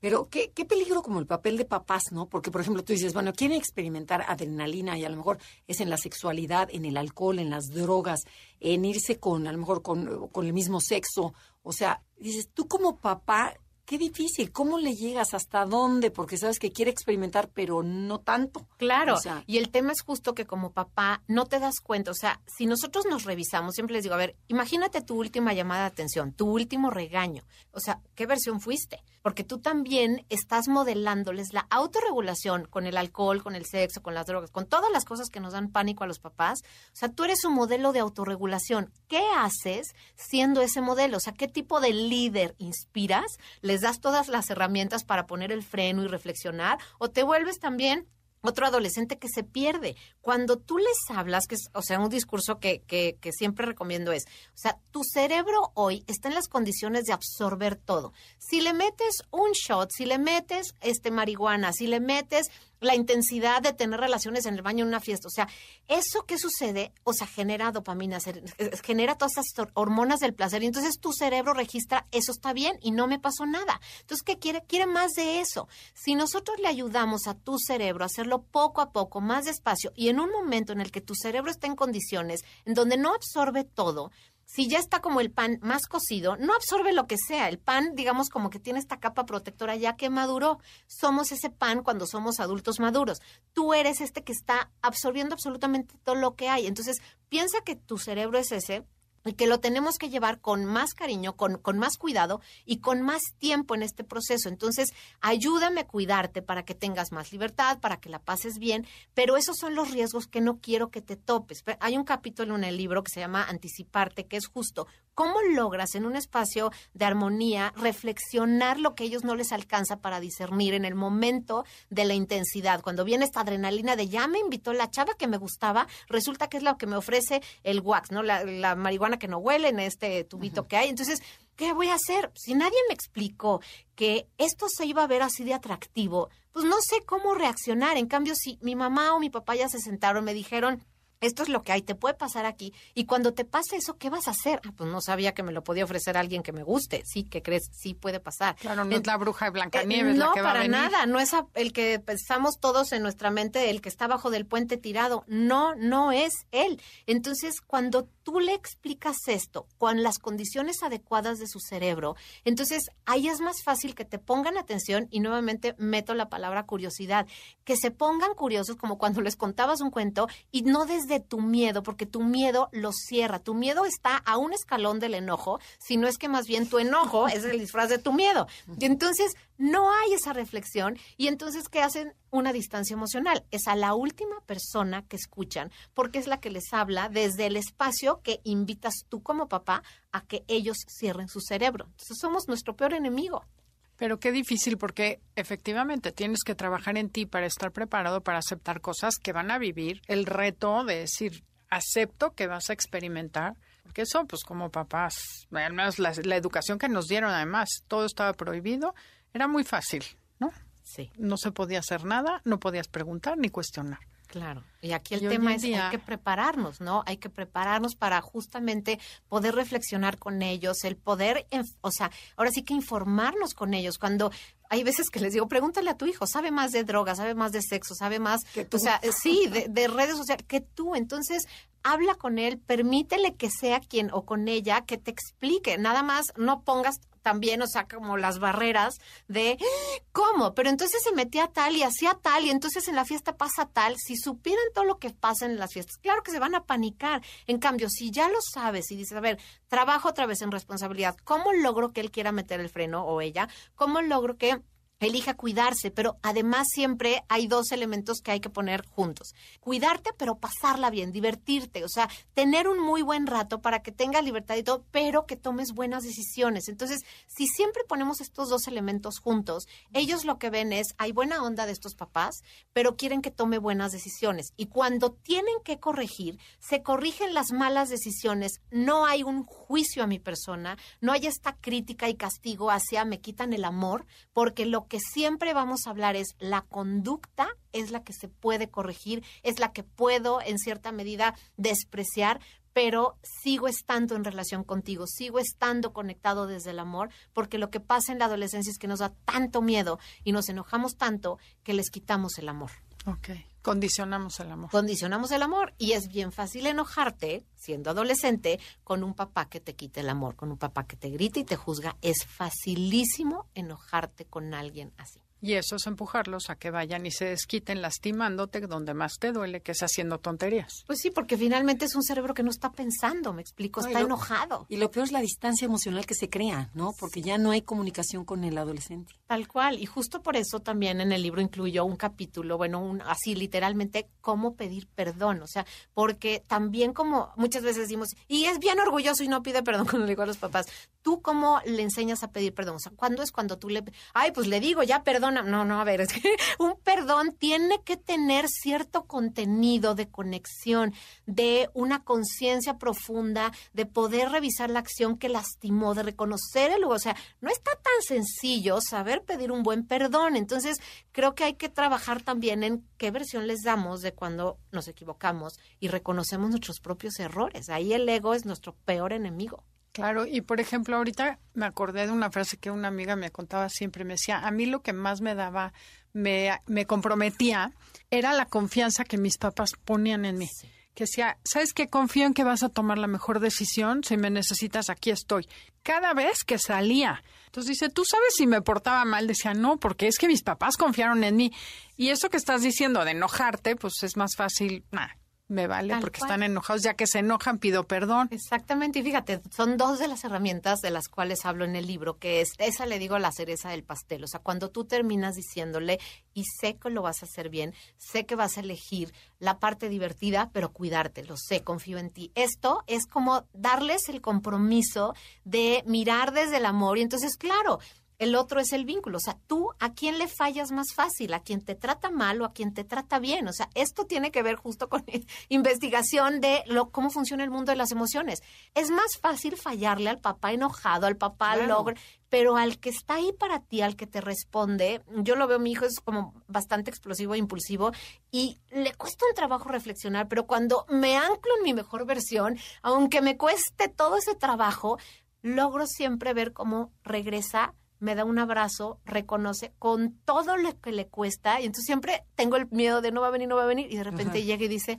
Pero qué, qué peligro como el papel de papás, ¿no? Porque, por ejemplo, tú dices, bueno, quieren experimentar adrenalina y a lo mejor es en la sexualidad, en el alcohol, en las drogas, en irse con, a lo mejor con, con el mismo sexo. O sea, dices, tú como papá, qué difícil, ¿cómo le llegas? ¿Hasta dónde? Porque sabes que quiere experimentar, pero no tanto. Claro, O sea, y el tema es justo que como papá no te das cuenta, o sea, si nosotros nos revisamos, siempre les digo, a ver, imagínate tu última llamada de atención, tu último regaño, o sea, ¿qué versión fuiste? Porque tú también estás modelándoles la autorregulación con el alcohol, con el sexo, con las drogas, con todas las cosas que nos dan pánico a los papás, o sea, tú eres un modelo de autorregulación. ¿Qué haces siendo ese modelo? O sea, ¿qué tipo de líder inspiras? ¿Les das todas las herramientas para poner el freno y reflexionar? ¿O te vuelves también otro adolescente que se pierde. Cuando tú les hablas, que es, o sea, un discurso que, que, que siempre recomiendo es, o sea, tu cerebro hoy está en las condiciones de absorber todo. Si le metes un shot, si le metes este marihuana, si le metes la intensidad de tener relaciones en el baño en una fiesta, o sea, eso que sucede, o sea, genera dopamina, se- genera todas hor- hormonas del placer y entonces tu cerebro registra, eso está bien y no me pasó nada. Entonces, ¿qué quiere? Quiere más de eso. Si nosotros le ayudamos a tu cerebro a hacerlo poco a poco, más despacio y en un momento en el que tu cerebro está en condiciones en donde no absorbe todo, si ya está como el pan más cocido, no absorbe lo que sea. El pan, digamos, como que tiene esta capa protectora ya que maduró. Somos ese pan cuando somos adultos maduros. Tú eres este que está absorbiendo absolutamente todo lo que hay. Entonces, piensa que tu cerebro es ese y que lo tenemos que llevar con más cariño, con, con, más cuidado y con más tiempo en este proceso. Entonces, ayúdame a cuidarte para que tengas más libertad, para que la pases bien, pero esos son los riesgos que no quiero que te topes. Hay un capítulo en el libro que se llama Anticiparte, que es justo cómo logras en un espacio de armonía reflexionar lo que ellos no les alcanza para discernir en el momento de la intensidad. Cuando viene esta adrenalina de ya me invitó la chava que me gustaba, resulta que es la que me ofrece el wax, ¿no? La, la marihuana que no huele en este tubito que hay. Entonces, ¿qué voy a hacer? Si nadie me explicó que esto se iba a ver así de atractivo, pues no sé cómo reaccionar. En cambio, si mi mamá o mi papá ya se sentaron, me dijeron, esto es lo que hay, te puede pasar aquí. Y cuando te pase eso, ¿qué vas a hacer? Ah, pues no sabía que me lo podía ofrecer alguien que me guste. Sí, que crees? Sí puede pasar. Claro, no es la bruja de Blancanieves eh, no, la que va para a venir. nada. No es el que pensamos todos en nuestra mente, el que está bajo del puente tirado. No, no es él. Entonces, cuando tú le explicas esto con las condiciones adecuadas de su cerebro, entonces ahí es más fácil que te pongan atención y nuevamente meto la palabra curiosidad, que se pongan curiosos como cuando les contabas un cuento y no desde tu miedo, porque tu miedo los cierra. Tu miedo está a un escalón del enojo, si no es que más bien tu enojo es el disfraz de tu miedo. Y entonces no hay esa reflexión y entonces ¿qué hacen? Una distancia emocional. Es a la última persona que escuchan porque es la que les habla desde el espacio que invitas tú como papá a que ellos cierren su cerebro. Entonces somos nuestro peor enemigo. Pero qué difícil porque efectivamente tienes que trabajar en ti para estar preparado para aceptar cosas que van a vivir. El reto de decir, acepto que vas a experimentar. Porque eso, pues como papás, al menos la, la educación que nos dieron además, todo estaba prohibido, era muy fácil, ¿no? Sí. No se podía hacer nada, no podías preguntar ni cuestionar. Claro. Y aquí el Y tema es día- hay que prepararnos, ¿no? Hay que prepararnos para justamente poder reflexionar con ellos, el poder, o sea, ahora sí que informarnos con ellos. Cuando hay veces que les digo, pregúntale a tu hijo, sabe más de drogas, sabe más de sexo, sabe más, Que tú. o sea, eh, sí, de, de redes sociales que tú. Entonces, habla con él, permítele que sea quien o con ella que te explique. Nada más no pongas también, o sea, como las barreras de ¿cómo? Pero entonces se metía tal y hacía tal y entonces en la fiesta pasa tal. Si supieran todo lo que pasa en las fiestas, claro que se van a panicar. En cambio, si ya lo sabes y dices, a ver, trabajo otra vez en responsabilidad, ¿cómo logro que él quiera meter el freno o ella? ¿Cómo logro que elija cuidarse, pero además siempre hay dos elementos que hay que poner juntos. Cuidarte, pero pasarla bien, divertirte, o sea, tener un muy buen rato para que tengas libertad y todo, pero que tomes buenas decisiones. Entonces, si siempre ponemos estos dos elementos juntos, ellos lo que ven es, hay buena onda de estos papás, pero quieren que tome buenas decisiones. Y cuando tienen que corregir, se corrigen las malas decisiones, no hay un juicio a mi persona, no hay esta crítica y castigo hacia me quitan el amor, porque lo que siempre vamos a hablar es la conducta es la que se puede corregir, es la que puedo en cierta medida despreciar, pero sigo estando en relación contigo, sigo estando conectado desde el amor, porque lo que pasa en la adolescencia es que nos da tanto miedo y nos enojamos tanto que les quitamos el amor. Ok. Condicionamos el amor. Condicionamos el amor y es bien fácil enojarte, siendo adolescente, con un papá que te quite el amor, con un papá que te grita y te juzga. Es facilísimo enojarte con alguien así. Y eso es empujarlos a que vayan y se desquiten lastimándote donde más te duele, que es haciendo tonterías. Pues sí, porque finalmente es un cerebro que no está pensando, me explico, No, y está lo- enojado. Y lo peor es la distancia emocional que se crea, ¿no? Porque ya no hay comunicación con el adolescente. Tal cual. Y justo por eso también en el libro incluyó un capítulo, bueno, un, así literalmente, cómo pedir perdón. O sea, porque también como muchas veces decimos, y es bien orgulloso y no pide perdón cuando le digo a los papás, ¿tú cómo le enseñas a pedir perdón? O sea, ¿cuándo es cuando tú le... Ay, pues le digo, ya No, no, a ver, es que un perdón tiene que tener cierto contenido de conexión, de una conciencia profunda, de poder revisar la acción que lastimó, de reconocer el lugar. O sea, no está tan sencillo saber pedir un buen perdón. Entonces, creo que hay que trabajar también en qué versión les damos de cuando nos equivocamos y reconocemos nuestros propios errores. Ahí el ego es nuestro peor enemigo. Claro, y por ejemplo, ahorita me acordé de una frase que una amiga me contaba siempre, me decía, a mí lo que más me daba, me, me comprometía, era la confianza que mis papás ponían en mí. que decía, ¿sabes qué? Confío en que vas a tomar la mejor decisión. Si me necesitas, aquí estoy. Cada vez que salía. Entonces dice, ¿tú sabes si me portaba mal? Decía, no, porque es que mis papás confiaron en mí. Y eso que estás diciendo de enojarte, pues es más fácil, nah, me vale Tal porque cual. están enojados. Ya que se enojan, pido perdón. Exactamente, y fíjate, son dos de las herramientas de las cuales hablo en el libro, que es, esa le digo la cereza del pastel, o sea, cuando tú terminas diciéndole, y sé que lo vas a hacer bien, sé que vas a elegir la parte divertida, pero cuidarte, lo sé, confío en ti. Esto es como darles el compromiso de mirar desde el amor, y entonces, claro, el otro es el vínculo. O sea, tú a quién le fallas más fácil, a quien te trata mal o a quien te trata bien. O sea, esto tiene que ver justo con investigación de lo, cómo funciona el mundo de las emociones. Es más fácil fallarle al papá enojado, al papá Claro. logro, pero al que está ahí para ti, al que te responde, yo lo veo, mi hijo es como bastante explosivo e impulsivo y le cuesta un trabajo reflexionar, pero cuando me anclo en mi mejor versión, aunque me cueste todo ese trabajo, logro siempre ver cómo regresa me da un abrazo, reconoce con todo lo que le cuesta y entonces siempre tengo el miedo de no va a venir, no va a venir y de repente Ajá. llega y dice,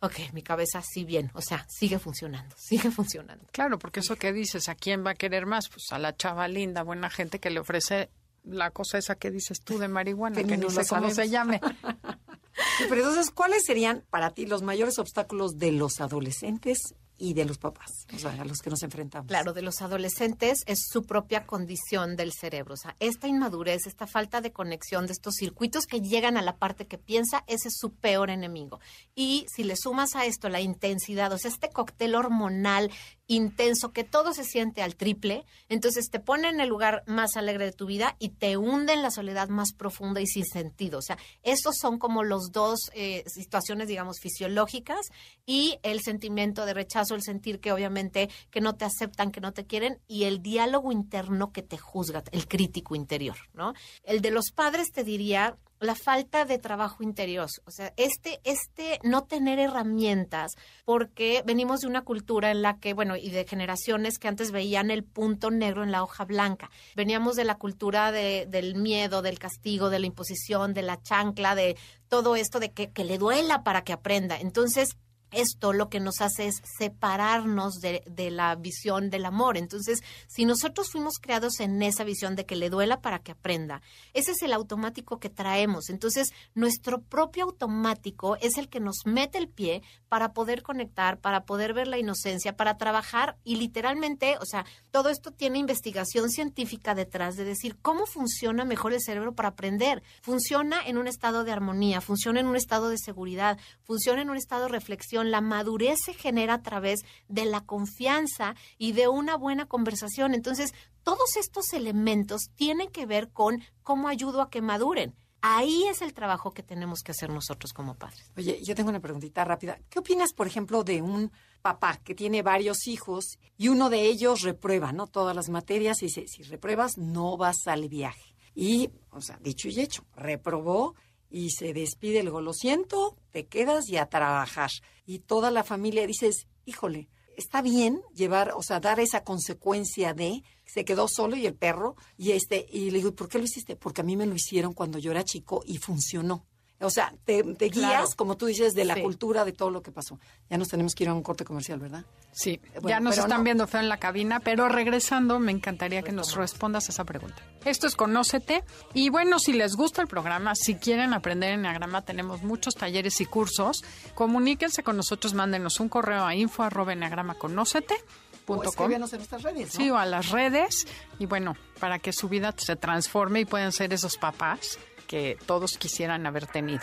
ok, mi cabeza sí bien, o sea, sigue funcionando, sigue funcionando. Claro, porque eso que dices, ¿a quién va a querer más? Pues a la chava linda, buena gente que le ofrece la cosa esa que dices tú de marihuana, Que que, lo sé cómo se llame. Pero entonces, ¿cuáles serían para ti los mayores obstáculos de los adolescentes y de los papás? O sea, a los que nos enfrentamos. Claro, de los adolescentes es su propia condición del cerebro. O sea, esta inmadurez, esta falta de conexión de estos circuitos que llegan a la parte que piensa, ese es su peor enemigo. Y si le sumas a esto la intensidad, o sea, este cóctel hormonal intenso que todo se siente al triple, entonces te pone en el lugar más alegre de tu vida y te hunde en la soledad más profunda y sin sentido. O sea, estos son como los dos eh, situaciones, digamos, fisiológicas y el sentimiento de rechazo, el sentir que obviamente que no te aceptan, que no te quieren y el diálogo interno que te juzga, el crítico interior, ¿no? El de los padres te diría la falta de trabajo interior, o sea, este, este no tener herramientas, porque venimos de una cultura en la que, bueno, y de generaciones que antes veían el punto negro en la hoja blanca. Veníamos de la cultura de, del miedo, del castigo, de la imposición, de la chancla, de todo esto de que, que le duela para que aprenda. Entonces, esto lo que nos hace es separarnos de, de, la visión del amor. Entonces, si nosotros fuimos creados en esa visión de que le duela para que aprenda, ese es el automático que traemos. Entonces, nuestro propio automático es el que nos mete el pie para poder conectar, para poder ver la inocencia, para trabajar y literalmente, o sea, todo esto tiene investigación científica detrás de decir cómo funciona mejor el cerebro para aprender. Funciona en un estado de armonía, funciona en un estado de seguridad, funciona en un estado de reflexión. La madurez se genera a través de la confianza y de una buena conversación. Entonces, todos estos elementos tienen que ver con cómo ayudo a que maduren. Ahí es el trabajo que tenemos que hacer nosotros como padres. Oye, yo tengo una preguntita rápida. ¿Qué opinas, por ejemplo, de un papá que tiene varios hijos y uno de ellos reprueba, ¿no? Todas las materias y dice, si repruebas, no vas al viaje. Y, o sea, dicho y hecho, reprobó y se despide el lo siento, te quedas y a trabajar. Y toda la familia dices, híjole, está bien llevar, o sea, dar esa consecuencia de se quedó solo y el perro y este y le digo, ¿por qué lo hiciste? Porque a mí me lo hicieron cuando yo era chico y funcionó. O sea, te, te guías, Claro. como tú dices, de la Sí. cultura, de todo lo que pasó. Ya nos tenemos que ir a un corte comercial, ¿verdad? Sí, Bueno, ya nos están no. viendo feo en la cabina, pero regresando me encantaría que nos respondas a esa pregunta. Esto es Conócete y bueno, si les gusta el programa, si quieren aprender Enneagrama, tenemos muchos talleres y cursos. Comuníquense con nosotros, mándenos un correo a info arroba O punto escríbenos en nuestras redes, ¿no? Sí, o a las redes y bueno, para que su vida se transforme y puedan ser esos papás que todos quisieran haber tenido.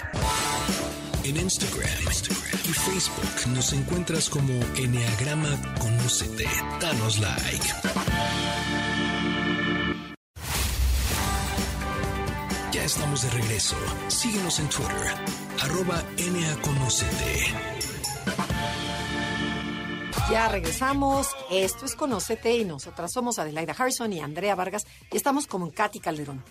En Instagram, Instagram y Facebook nos encuentras como Enneagrama Conócete. Danos like. Ya estamos de regreso. Síguenos en Twitter, arroba. Ya regresamos. Esto es Conócete y nosotras somos Adelaida Harrison y Andrea Vargas y estamos como en Katy Calderón.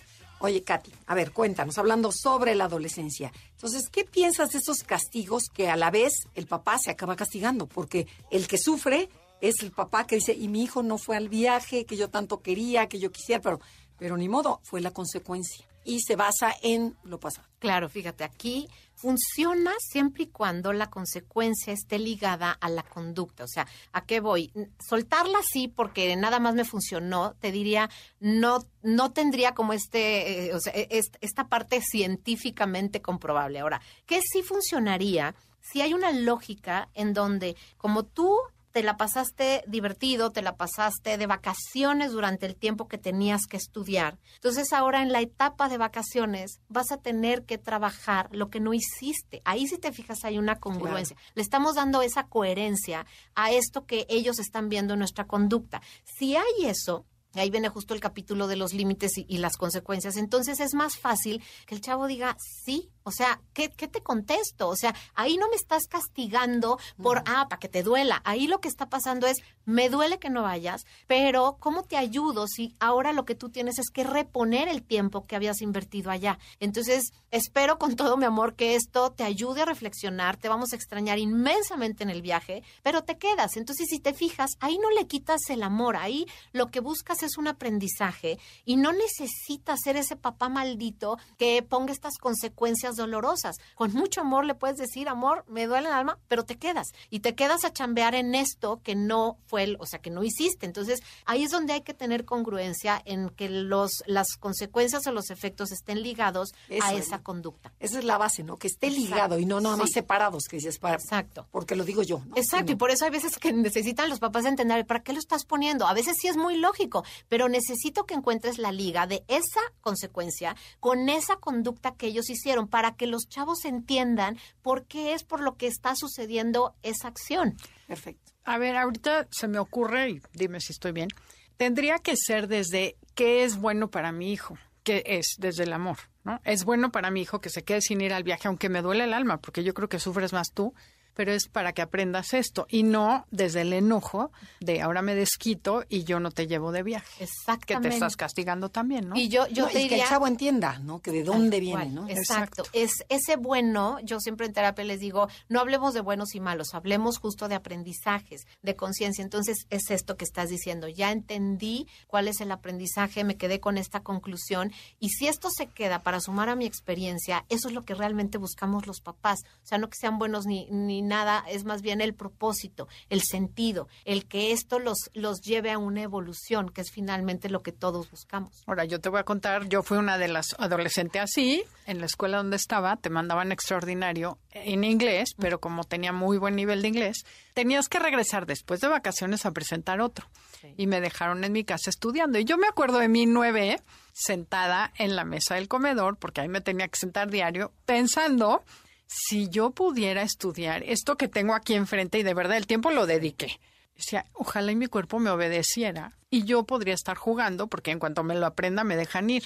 Oye, Katy, a ver, cuéntanos, hablando sobre la adolescencia. Entonces, ¿qué piensas de esos castigos que a la vez el papá se acaba castigando? Porque el que sufre es el papá que dice, y mi hijo no fue al viaje que yo tanto quería, que yo quisiera, pero, pero ni modo, fue la consecuencia. Y se basa en lo pasado. Claro, fíjate, aquí funciona siempre y cuando la consecuencia esté ligada a la conducta. O sea, ¿a qué voy? Soltarla sí porque nada más me funcionó, te diría, no, no tendría como este, eh, e, esta parte científicamente comprobable. Ahora, ¿qué sí funcionaría? Si hay una lógica en donde, como tú te la pasaste divertido, te la pasaste de vacaciones durante el tiempo que tenías que estudiar. Entonces ahora en la etapa de vacaciones vas a tener que trabajar lo que no hiciste. Ahí si te fijas hay una congruencia. Le estamos dando esa coherencia a esto que ellos están viendo en nuestra conducta. Si hay eso, ahí viene justo el capítulo de los límites y, y, las consecuencias. Entonces es más fácil que el chavo diga, sí, o sea, ¿qué, te contesto? O sea, ahí no me estás castigando por, ah, para que te duela. Ahí lo que está pasando es, me duele que no vayas, pero ¿cómo te ayudo si ahora lo que tú tienes es que reponer el tiempo que habías invertido allá? Entonces, espero con todo mi amor que esto te ayude a reflexionar, te vamos a extrañar inmensamente en el viaje, pero te quedas. Entonces, si te fijas, ahí no le quitas el amor, ahí lo que buscas es un aprendizaje y no necesitas ser ese papá maldito que ponga estas consecuencias dolorosas. Con mucho amor le puedes decir, amor, me duele el alma, pero te quedas. Y te quedas a chambear en esto que no fue, el, o sea, que no hiciste. Entonces, ahí es donde hay que tener congruencia en que los, las consecuencias o los efectos estén ligados a esa conducta. Esa es la base, ¿no? Que esté ligado y no nada más separados, que dices, para, Exacto. Porque lo digo yo. Exacto, y por eso hay veces que necesitan los papás entender, ¿para qué lo estás poniendo? A veces sí es muy lógico, pero necesito que encuentres la liga de esa consecuencia con esa conducta que ellos hicieron para que los chavos entiendan por qué es por lo que está sucediendo esa acción. Perfecto. A ver, ahorita se me ocurre, y dime si estoy bien, tendría que ser desde qué es bueno para mi hijo, qué es desde el amor, ¿no? Es bueno para mi hijo que se quede sin ir al viaje, aunque me duele el alma, porque yo creo que sufres más tú pero es para que aprendas esto y no desde el enojo de ahora me desquito y yo no te llevo de viaje. Exactamente. Que te estás castigando también, ¿no? Y yo, yo te diría, que el chavo entienda, ¿no? Que de dónde viene, ¿no? Exacto. Es ese bueno, yo siempre en terapia les digo, no hablemos de buenos y malos, hablemos justo de aprendizajes, de conciencia. Entonces, es esto que estás diciendo. Ya entendí cuál es el aprendizaje, me quedé con esta conclusión y si esto se queda para sumar a mi experiencia, eso es lo que realmente buscamos los papás. O sea, no que sean buenos ni, ni nada, es más bien el propósito, el sentido, el que esto los, los lleve a una evolución, que es finalmente lo que todos buscamos. Ahora, yo te voy a contar, yo fui una de las adolescentes así, en la escuela donde estaba, te mandaban extraordinario en inglés, pero como tenía muy buen nivel de inglés, tenías que regresar después de vacaciones a presentar otro. Y me dejaron en mi casa estudiando. Y yo me acuerdo de mi nueve sentada en la mesa del comedor, porque ahí me tenía que sentar diario, pensando si yo pudiera estudiar esto que tengo aquí enfrente y de verdad el tiempo lo dediqué. Decía, ojalá y mi cuerpo me obedeciera y yo podría estar jugando porque en cuanto me lo aprenda me dejan ir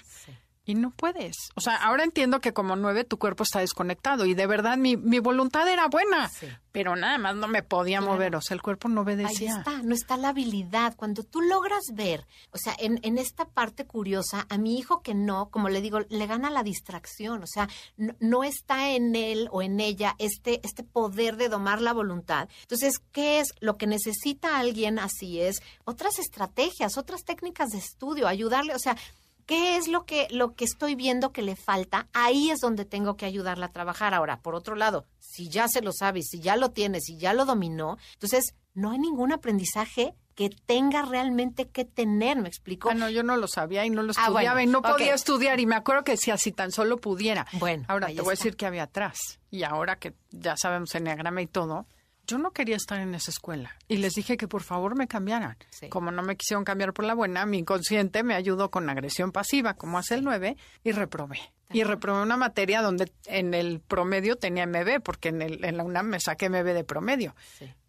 y no puedes. O sea, ahora entiendo que como nueve tu cuerpo está desconectado y de verdad mi, mi voluntad era buena, pero nada más no me podía mover, o sea, el cuerpo no obedecía. Ahí está, no está la habilidad. Cuando tú logras ver, o sea, en, en esta parte curiosa, a mi hijo que no, como le digo, le gana la distracción, o sea, no, no está en él o en ella este, este poder de domar la voluntad. Entonces, ¿qué es lo que necesita alguien así? Es otras estrategias, otras técnicas de estudio, ayudarle, o sea, ¿Qué es lo que, lo que estoy viendo que le falta? Ahí es donde tengo que ayudarla a trabajar. Ahora, por otro lado, si ya se lo sabe, si ya lo tiene, si ya lo dominó, entonces no hay ningún aprendizaje que tenga realmente que tener, ¿me explico? Ah, no, yo no lo sabía y no lo ah, estudiaba y no podía estudiar y me acuerdo que decía si tan solo pudiera. Bueno, ahora te voy a decir que había atrás y ahora que ya sabemos enneagrama y todo, yo no quería estar en esa escuela. Y les dije que por favor me cambiaran. Como no me quisieron cambiar por la buena, mi inconsciente me ayudó con agresión pasiva, como hace el 9, y reprobé. Y reprobé una materia donde en el promedio tenía MB, porque en, el, en la UNAM me saqué MB de promedio.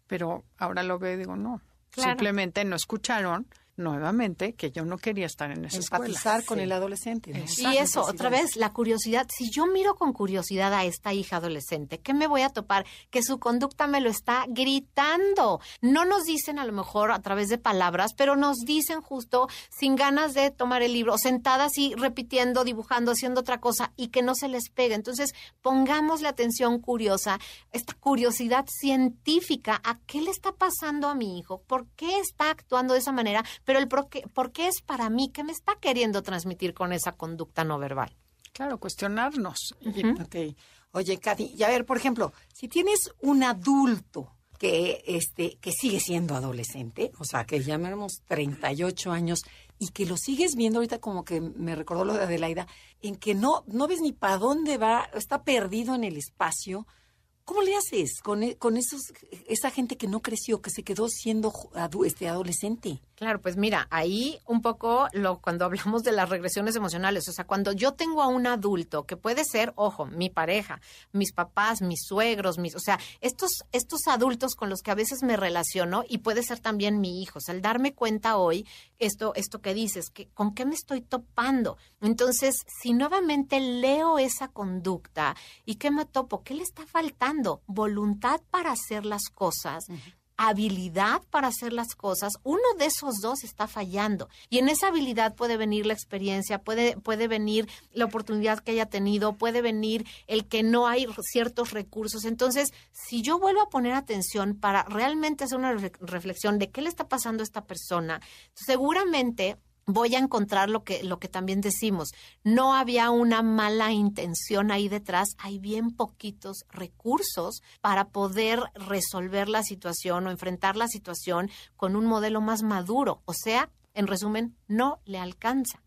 Pero ahora lo veo y digo, no, simplemente no escucharon nuevamente que yo no quería estar en esa Empatizar con el adolescente. Y eso, otra vez, la curiosidad. Si yo miro con curiosidad a esta hija adolescente, ¿qué me voy a topar? Que su conducta me lo está gritando. No nos dicen a lo mejor a través de palabras, pero nos dicen justo sin ganas de tomar el libro, sentadas y repitiendo, dibujando, haciendo otra cosa y que no se les pegue. Entonces, pongamos la atención curiosa, esta curiosidad científica, ¿a qué le está pasando a mi hijo? ¿Por qué está actuando de esa manera? Pero el por qué, es para mí, ¿qué me está queriendo transmitir con esa conducta no verbal? Claro, cuestionarnos. Ok. Oye, Katy, y a ver, por ejemplo, si tienes un adulto que, este, que sigue siendo adolescente, o sea, que ya tenemos 38 años y que lo sigues viendo ahorita como que me recordó lo de Adelaida, en que no, no ves ni para dónde va, está perdido en el espacio, ¿Cómo le haces con, e, con esos, esa gente que no creció, que se quedó siendo este, adolescente? Claro, pues mira, ahí un poco lo cuando hablamos de las regresiones emocionales, o sea, cuando yo tengo a un adulto que puede ser, ojo, mi pareja, mis papás, mis suegros, mis, o sea, estos estos adultos con los que a veces me relaciono y puede ser también mi hijo, o sea, al darme cuenta hoy esto esto que dices, que con qué me estoy topando. Entonces, si nuevamente leo esa conducta y qué me topo, ¿qué le está faltando? Voluntad para hacer las cosas, habilidad para hacer las cosas, uno de esos dos está fallando. Y en esa habilidad puede venir la experiencia, puede, puede venir la oportunidad que haya tenido, puede venir el que no hay ciertos recursos. Entonces, si yo vuelvo a poner atención para realmente hacer una reflexión de qué le está pasando a esta persona, seguramente voy a encontrar lo que, lo que también decimos. No había una mala intención ahí detrás, hay bien poquitos recursos para poder resolver la situación o enfrentar la situación con un modelo más maduro. O sea, en resumen, no le alcanza.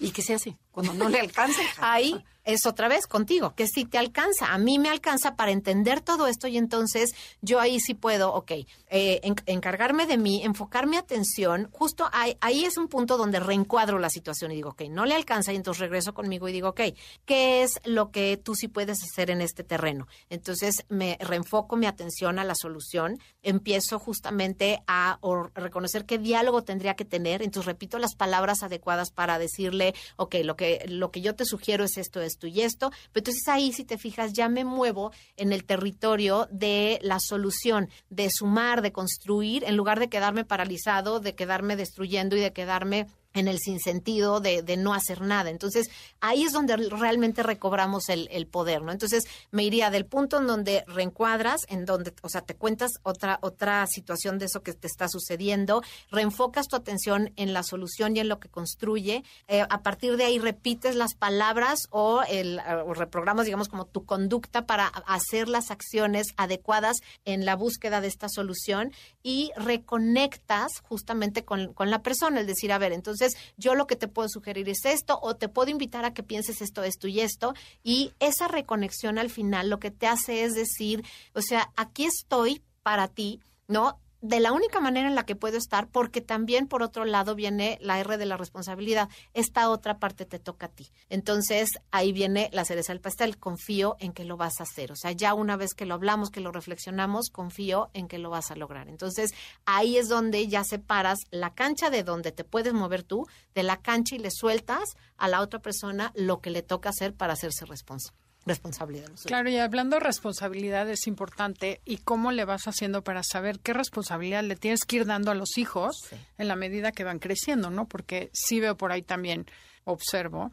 ¿Y qué se hace cuando no le alcanza? ahí es otra vez contigo, que si te alcanza, a mí me alcanza para entender todo esto y entonces yo ahí sí puedo, ok, eh, encargarme de mí, enfocar mi atención, justo ahí, ahí, es un punto donde reencuadro la situación y digo, ok, no le alcanza y entonces regreso conmigo y digo, ok, ¿qué es lo que tú sí puedes hacer en este terreno? Entonces me reenfoco mi atención a la solución, empiezo justamente a reconocer qué diálogo tendría que tener, entonces repito las palabras adecuadas para decirle, ok, lo que, lo que yo te sugiero es esto, esto y esto. Pero entonces ahí, si te fijas, ya me muevo en el territorio de la solución, de sumar, de construir, en lugar de quedarme paralizado, de quedarme destruyendo y de quedarme en el sinsentido de, de no hacer nada. Entonces, ahí es donde realmente recobramos el, el, poder, ¿no? Entonces, me iría del punto en donde reencuadras, en donde, o sea, te cuentas otra, otra situación de eso que te está sucediendo, reenfocas tu atención en la solución y en lo que construye, eh, a partir de ahí repites las palabras o, el, o reprogramas, digamos, como tu conducta para hacer las acciones adecuadas en la búsqueda de esta solución y reconectas justamente con, con la persona, es decir, a ver, entonces, entonces, yo lo que te puedo sugerir es esto o te puedo invitar a que pienses esto, esto y esto. Y esa reconexión al final lo que te hace es decir, o sea, aquí estoy para ti, ¿no? De la única manera en la que puedo estar, porque también por otro lado viene la R de la responsabilidad. Esta otra parte te toca a ti. Entonces ahí viene la cereza del pastel. Confío en que lo vas a hacer. O sea, ya una vez que lo hablamos, que lo reflexionamos, confío en que lo vas a lograr. Entonces ahí es donde ya separas la cancha de donde te puedes mover tú, de la cancha y le sueltas a la otra persona lo que le toca hacer para hacerse responsable responsabilidad. Claro, y hablando de responsabilidad es importante y cómo le vas haciendo para saber qué responsabilidad le tienes que ir dando a los hijos en la medida que van creciendo, ¿no? Porque sí veo por ahí también, observo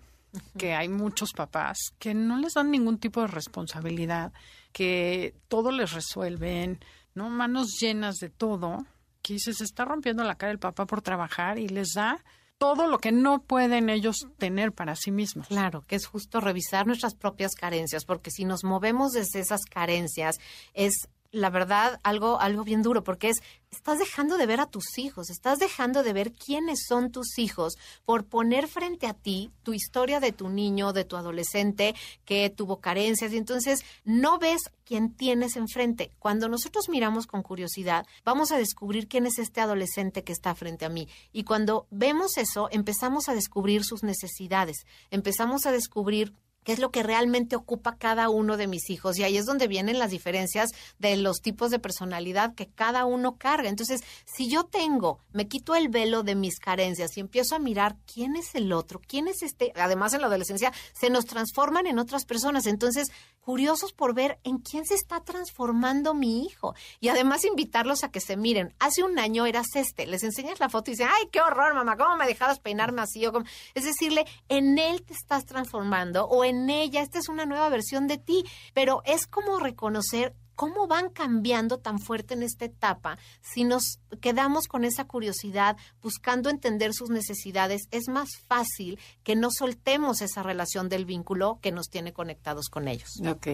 que hay muchos papás que no les dan ningún tipo de responsabilidad, que todo les resuelven, ¿no? Manos llenas de todo, que se está rompiendo la cara el papá por trabajar y les da todo lo que no pueden ellos tener para sí mismos. Claro, que es justo revisar nuestras propias carencias, porque si nos movemos desde esas carencias es la verdad, algo, algo bien duro, porque es, estás dejando de ver a tus hijos, estás dejando de ver quiénes son tus hijos por poner frente a ti tu historia de tu niño, de tu adolescente que tuvo carencias, y entonces no ves quién tienes enfrente. Cuando nosotros miramos con curiosidad, vamos a descubrir quién es este adolescente que está frente a mí. Y cuando vemos eso, empezamos a descubrir sus necesidades, empezamos a descubrir qué es lo que realmente ocupa cada uno de mis hijos. Y ahí es donde vienen las diferencias de los tipos de personalidad que cada uno carga. Entonces, si yo tengo, me quito el velo de mis carencias y empiezo a mirar quién es el otro, quién es este, además en la adolescencia se nos transforman en otras personas. Entonces, curiosos por ver en quién se está transformando mi hijo. Y además invitarlos a que se miren. Hace un año eras este, les enseñas la foto y dicen, ay, qué horror, mamá, ¿cómo me dejabas peinarme así? O Es decirle, en él te estás transformando o ella, esta es una nueva versión de ti, pero es como reconocer cómo van cambiando tan fuerte en esta etapa si nos quedamos con esa curiosidad buscando entender sus necesidades es más fácil que no soltemos esa relación del vínculo que nos tiene conectados con ellos. Ok.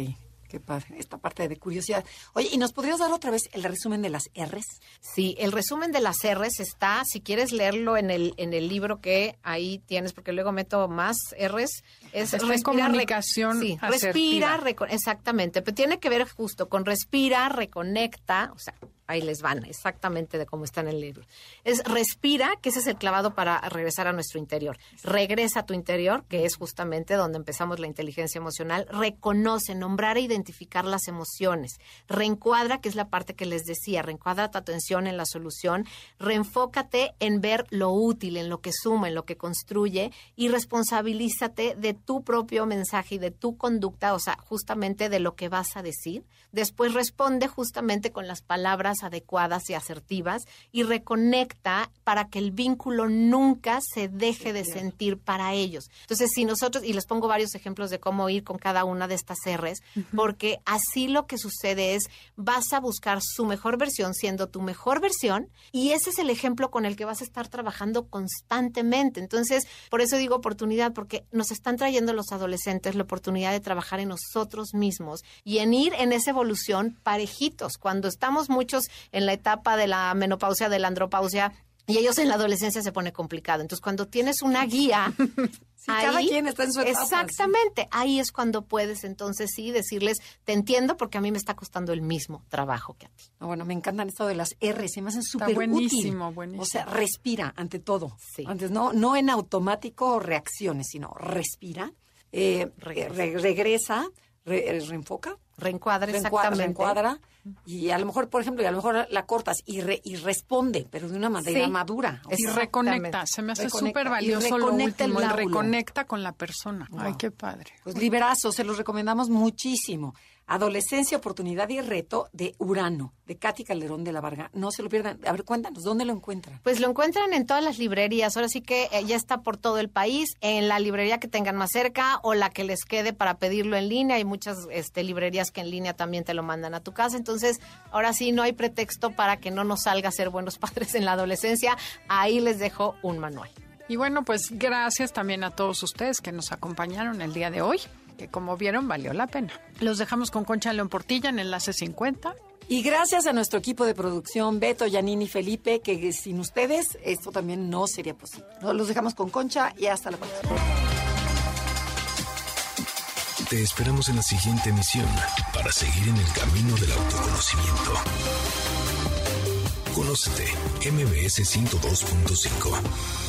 Qué padre, esta parte de curiosidad. Oye, ¿y nos podrías dar otra vez el resumen de las R's? Sí, el resumen de las R's está, si quieres leerlo en el, en el libro que ahí tienes, porque luego meto más R's, es respirar, comunicación sí, respira, exactamente, pero tiene que ver justo con respira, reconecta, o sea, ahí les van, exactamente de cómo está en el libro. Es respira, que ese es el clavado para regresar a nuestro interior. Regresa a tu interior, que es justamente donde empezamos la inteligencia emocional. Reconoce, nombrar e identificar las emociones. Reencuadra, que es la parte que les decía, reencuadra tu atención en la solución. Reenfócate en ver lo útil, en lo que suma, en lo que construye y responsabilízate de tu propio mensaje y de tu conducta, o sea, justamente de lo que vas a decir. Después responde justamente con las palabras adecuadas y asertivas y reconecta para que el vínculo nunca se deje de sentir para ellos. Entonces, si nosotros, y les pongo varios ejemplos de cómo ir con cada una de estas R's, porque así lo que sucede es, vas a buscar su mejor versión siendo tu mejor versión y ese es el ejemplo con el que vas a estar trabajando constantemente. Entonces, por eso digo oportunidad, porque nos están trayendo los adolescentes la oportunidad de trabajar en nosotros mismos y en ir en esa evolución parejitos. Cuando estamos muchos en la etapa de la menopausia, de la andropausia, y ellos en la adolescencia se pone complicado. Entonces, cuando tienes una guía, cada quien está en su etapa. Exactamente, ahí es cuando puedes entonces sí decirles, te entiendo porque a mí me está costando el mismo trabajo que a ti. bueno, me encantan esto de las R, se me hacen súper buenísimo, buenísimo. O sea, respira ante todo. Sí. Antes no, no en automático reacciones, sino respira, eh, regresa, reenfoca. Reencuadra, exactamente. Reencuadra y a lo mejor, por ejemplo, y a lo mejor la cortas y, y responde, pero de una manera madura. Y reconecta, se me hace súper valioso lo último, y reconecta con la persona. Ay, qué padre. Pues liberazo, se los recomendamos muchísimo. Adolescencia, Oportunidad y Reto de Urano, de Katy Calderón de la Varga. No se lo pierdan. A ver, cuéntanos, ¿dónde lo encuentran? Pues lo encuentran en todas las librerías. Ahora sí que eh, ya está por todo el país, en la librería que tengan más cerca o la que les quede para pedirlo en línea. Hay muchas este, librerías que en línea también te lo mandan a tu casa. Entonces, ahora sí, no hay pretexto para que no nos salga a ser buenos padres en la adolescencia. Ahí les dejo un manual. Y bueno, pues gracias también a todos ustedes que nos acompañaron el día de hoy que como vieron valió la pena. Los dejamos con Concha León Portilla en Enlace 50. Y gracias a nuestro equipo de producción, Beto, Yanini, Felipe, que sin ustedes esto también no sería posible. Los dejamos con Concha y hasta la próxima. Te esperamos en la siguiente emisión para seguir en el camino del autoconocimiento. Conócete, MBS 102.5.